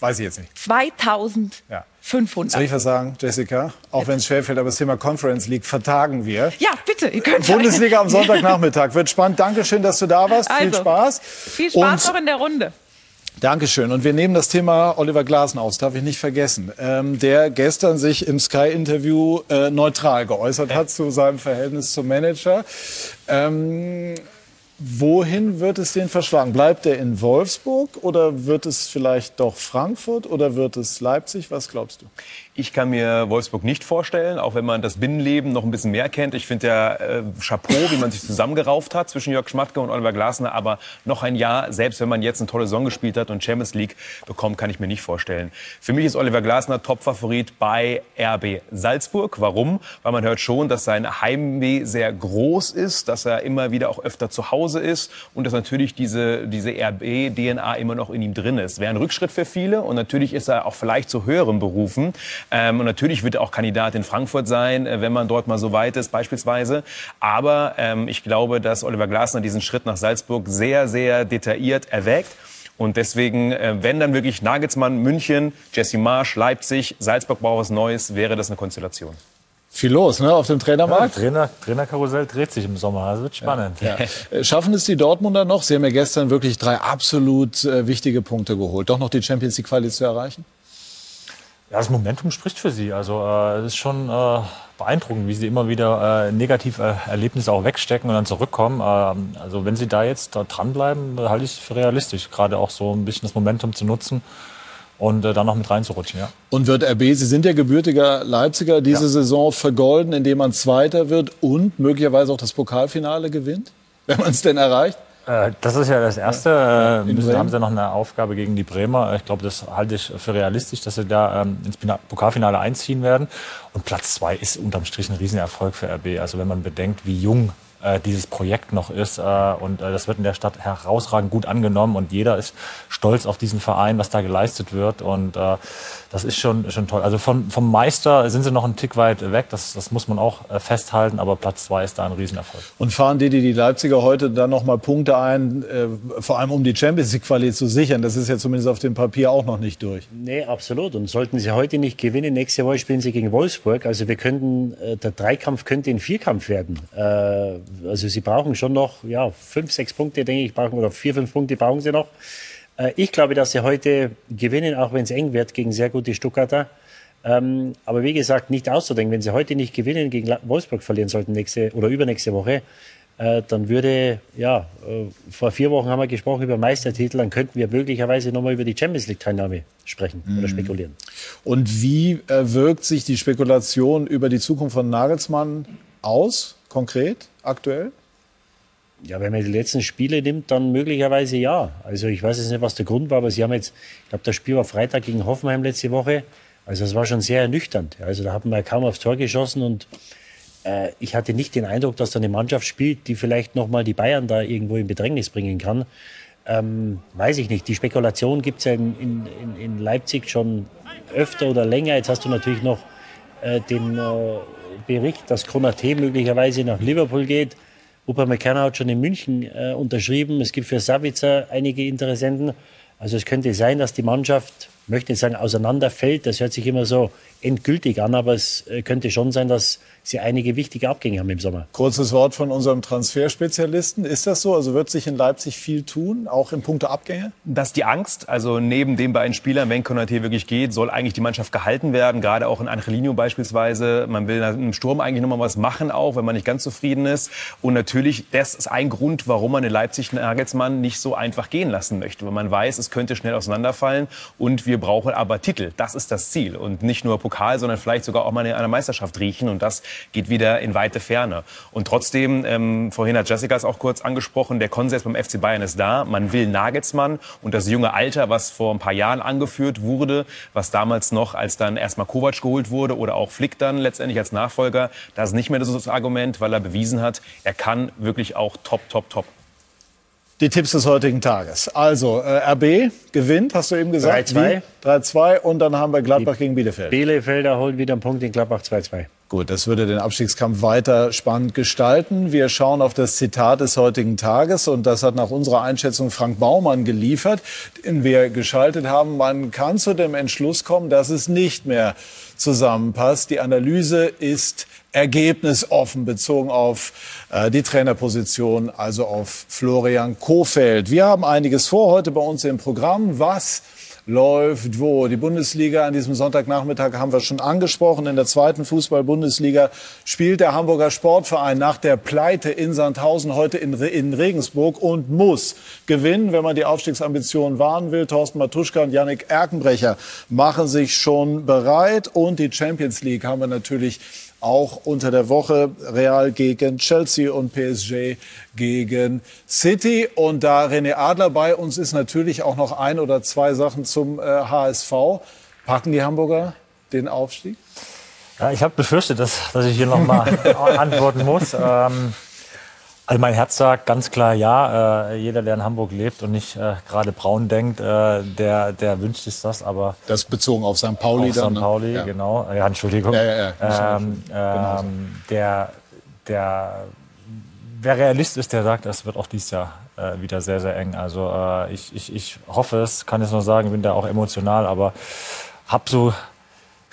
Weiß ich jetzt nicht. 2000. Ja. 500. Soll ich was sagen, Jessica? Auch wenn es schwerfällt, aber das Thema Conference League vertagen wir. Ja, bitte. Ihr könnt Bundesliga am Sonntagnachmittag. Wird spannend. Dankeschön, dass du da warst. Also, viel Spaß. Viel Spaß Und noch in der Runde. Dankeschön. Und wir nehmen das Thema Oliver Glasner aus, darf ich nicht vergessen, ähm, der gestern sich im Sky-Interview äh, neutral geäußert hat zu seinem Verhältnis zum Manager. Ähm, Wohin wird es den verschlagen? Bleibt er in Wolfsburg oder wird es vielleicht doch Frankfurt oder wird es Leipzig? Was glaubst du? Ich kann mir Wolfsburg nicht vorstellen, auch wenn man das Binnenleben noch ein bisschen mehr kennt. Ich finde ja äh, Chapeau, wie man sich zusammengerauft hat zwischen Jörg Schmatke und Oliver Glasner. Aber noch ein Jahr, selbst wenn man jetzt eine tolle Saison gespielt hat und Champions League bekommt, kann ich mir nicht vorstellen. Für mich ist Oliver Glasner Topfavorit bei RB Salzburg. Warum? Weil man hört schon, dass sein Heimweh sehr groß ist, dass er immer wieder auch öfter zu Hause ist und dass natürlich diese, diese RB-DNA immer noch in ihm drin ist. Wäre ein Rückschritt für viele und natürlich ist er auch vielleicht zu höheren Berufen. Ähm, und natürlich wird er auch Kandidat in Frankfurt sein, äh, wenn man dort mal so weit ist beispielsweise. Aber ähm, ich glaube, dass Oliver Glasner diesen Schritt nach Salzburg sehr, sehr detailliert erwägt. Und deswegen, äh, wenn dann wirklich Nagelsmann, München, Jesse Marsch, Leipzig, Salzburg braucht was Neues, wäre das eine Konstellation. Viel los, ne, auf dem Trainermarkt? Ja, Trainer, Trainerkarussell dreht sich im Sommer. Das wird spannend. Ja. Ja. Schaffen es die Dortmunder noch? Sie haben ja gestern wirklich drei absolut äh, wichtige Punkte geholt. Doch noch die Champions League Quali zu erreichen? Ja, das Momentum spricht für sie. Also äh, es ist schon äh, beeindruckend, wie sie immer wieder äh, negative Erlebnisse auch wegstecken und dann zurückkommen. Ähm, also wenn sie da jetzt da dranbleiben, halte ich es für realistisch, gerade auch so ein bisschen das Momentum zu nutzen und äh, dann noch mit reinzurutschen. Ja. Und wird RB, Sie sind ja gebürtiger Leipziger, diese ja. Saison vergolden, indem man Zweiter wird und möglicherweise auch das Pokalfinale gewinnt, wenn man es denn erreicht? Äh, das ist ja das Erste. Äh, müssen, haben sie noch eine Aufgabe gegen die Bremer. Ich glaube, das halte ich für realistisch, dass sie da ähm, ins Pokalfinale einziehen werden. Und Platz zwei ist unterm Strich ein Riesenerfolg für RB. Also wenn man bedenkt, wie jung äh, dieses Projekt noch ist. Äh, und äh, das wird in der Stadt herausragend gut angenommen und jeder ist stolz auf diesen Verein, was da geleistet wird. Und äh, das ist schon, schon toll. Also von, vom Meister sind sie noch einen Tick weit weg, das, das muss man auch äh, festhalten, aber Platz zwei ist da ein Riesenerfolg. Und fahren die, die, die Leipziger heute dann noch mal Punkte ein, äh, vor allem um die Champions League Qualität zu sichern? Das ist ja zumindest auf dem Papier auch noch nicht durch. Nee, absolut. Und sollten sie heute nicht gewinnen, nächste Woche spielen sie gegen Wolfsburg. Also wir könnten, äh, der Dreikampf könnte ein Vierkampf werden. Äh, also sie brauchen schon noch ja, fünf, sechs Punkte, denke ich, brauchen, oder vier, fünf Punkte brauchen sie noch. Äh, ich glaube, dass sie heute gewinnen, auch wenn es eng wird gegen sehr gute Stuttgarter. Ähm, aber wie gesagt, nicht auszudenken, wenn sie heute nicht gewinnen, gegen Wolfsburg verlieren sollten nächste oder übernächste Woche, äh, dann würde, ja, äh, vor vier Wochen haben wir gesprochen über Meistertitel, dann könnten wir möglicherweise nochmal über die Champions League-Teilnahme sprechen mhm. oder spekulieren. Und wie wirkt sich die Spekulation über die Zukunft von Nagelsmann aus, konkret, aktuell? Ja, wenn man die letzten Spiele nimmt, dann möglicherweise ja. Also ich weiß jetzt nicht, was der Grund war, aber sie haben jetzt, ich glaube, das Spiel war Freitag gegen Hoffenheim letzte Woche. Also es war schon sehr ernüchternd. Also da haben wir kaum aufs Tor geschossen und äh, ich hatte nicht den Eindruck, dass da eine Mannschaft spielt, die vielleicht nochmal die Bayern da irgendwo in Bedrängnis bringen kann. Ähm, weiß ich nicht. Die Spekulation gibt es ja in, in, in, Leipzig schon öfter oder länger. Jetzt hast du natürlich noch äh, den äh, Bericht, dass Konaté möglicherweise nach Liverpool geht. Upamecano hat schon in München äh, unterschrieben. Es gibt für Savitzer einige Interessenten. Also es könnte sein, dass die Mannschaft, möchte ich sagen, auseinanderfällt. Das hört sich immer so endgültig an, aber es äh, könnte schon sein, dass sie einige wichtige Abgänge haben im Sommer. Kurzes Wort von unserem Transferspezialisten. Ist das so? Also wird sich in Leipzig viel tun, auch in puncto Abgänge? Das ist die Angst. Also neben den beiden Spielern, wenn Konaté wirklich geht, soll eigentlich die Mannschaft gehalten werden. Gerade auch in Angelino beispielsweise. Man will im Sturm eigentlich nochmal was machen, auch wenn man nicht ganz zufrieden ist. Und natürlich, das ist ein Grund, warum man in Leipzig Nagelsmann nicht so einfach gehen lassen möchte. Weil man weiß, es könnte schnell auseinanderfallen. Und wir brauchen aber Titel. Das ist das Ziel. Und nicht nur Pokal, sondern vielleicht sogar auch mal in einer Meisterschaft riechen. Und das geht wieder in weite Ferne. Und trotzdem, ähm, vorhin hat Jessica es auch kurz angesprochen, der Konsens beim FC Bayern ist da. Man will Nagelsmann und das junge Alter, was vor ein paar Jahren angeführt wurde, was damals noch, als dann erstmal Kovac geholt wurde oder auch Flick dann letztendlich als Nachfolger, das ist nicht mehr das Argument, weil er bewiesen hat, er kann wirklich auch top, top, top. Die Tipps des heutigen Tages. Also, äh, RB gewinnt, hast du eben gesagt. 3-2. 3-2 und dann haben wir Gladbach Die gegen Bielefeld. Bielefelder holen wieder einen Punkt in Gladbach 2-2. Gut, das würde den Abstiegskampf weiter spannend gestalten. Wir schauen auf das Zitat des heutigen Tages und das hat nach unserer Einschätzung Frank Baumann geliefert, den wir geschaltet haben. Man kann zu dem Entschluss kommen, dass es nicht mehr zusammenpasst. Die Analyse ist ergebnisoffen bezogen auf äh, die Trainerposition, also auf Florian Kofeld. Wir haben einiges vor heute bei uns im Programm, was läuft wo. Die Bundesliga an diesem Sonntagnachmittag haben wir schon angesprochen. In der zweiten Fußball-Bundesliga spielt der Hamburger Sportverein nach der Pleite in Sandhausen heute in, in Regensburg und muss gewinnen, wenn man die Aufstiegsambitionen wahren will. Thorsten Matuschka und Yannick Erkenbrecher machen sich schon bereit. Und die Champions League haben wir natürlich auch unter der Woche Real gegen Chelsea und PSG gegen City. Und da René Adler bei uns ist, natürlich auch noch ein oder zwei Sachen zum äh, HSV. Packen die Hamburger den Aufstieg? Ja, ich habe befürchtet, dass, dass ich hier noch mal antworten muss. Ähm, also mein Herz sagt ganz klar ja. Äh, jeder, der in Hamburg lebt und nicht äh, gerade braun denkt, äh, der, der wünscht sich das. Aber das bezogen auf St. Pauli auf dann. St. Pauli, ne? ja. genau. Ja, Entschuldigung. Ja, ja, ja. Ähm, ähm, der, der, wer Realist ist, der sagt, es wird auch dieses Jahr äh, wieder sehr, sehr eng. Also äh, ich, ich, ich hoffe es, kann es nur sagen, bin da auch emotional, aber habe so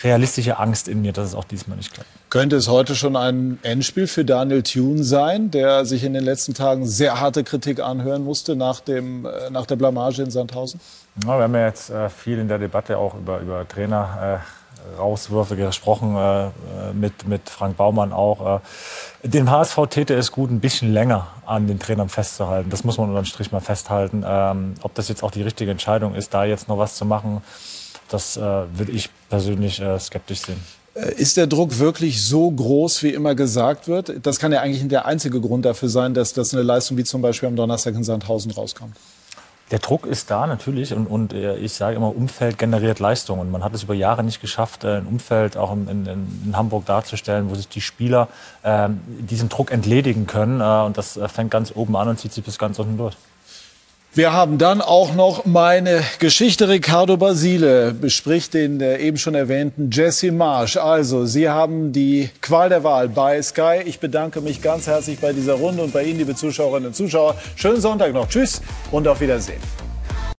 realistische Angst in mir, dass es auch diesmal nicht klappt. Könnte es heute schon ein Endspiel für Daniel Thune sein, der sich in den letzten Tagen sehr harte Kritik anhören musste nach, dem, äh, nach der Blamage in Sandhausen? Ja, wir haben ja jetzt äh, viel in der Debatte auch über, über Trainer. Äh, Rauswürfe gesprochen, äh, mit, mit Frank Baumann auch. Äh, dem HSV täte es gut, ein bisschen länger an den Trainern festzuhalten. Das muss man unter den Strich mal festhalten. Ähm, ob das jetzt auch die richtige Entscheidung ist, da jetzt noch was zu machen, das äh, würde ich persönlich äh, skeptisch sehen. Ist der Druck wirklich so groß, wie immer gesagt wird? Das kann ja eigentlich der einzige Grund dafür sein, dass, dass eine Leistung wie zum Beispiel am Donnerstag in Sandhausen rauskommt. Der Druck ist da natürlich und, und äh, ich sage immer, Umfeld generiert Leistung. Und man hat es über Jahre nicht geschafft, äh, ein Umfeld auch in, in, in Hamburg darzustellen, wo sich die Spieler äh, diesen Druck entledigen können. Äh, und das äh, fängt ganz oben an und zieht sich bis ganz unten durch. Wir haben dann auch noch meine Geschichte. Ricardo Basile bespricht den äh, eben schon erwähnten Jesse Marsch. Also, Sie haben die Qual der Wahl bei Sky. Ich bedanke mich ganz herzlich bei dieser Runde und bei Ihnen, liebe Zuschauerinnen und Zuschauer. Schönen Sonntag noch. Tschüss und auf Wiedersehen.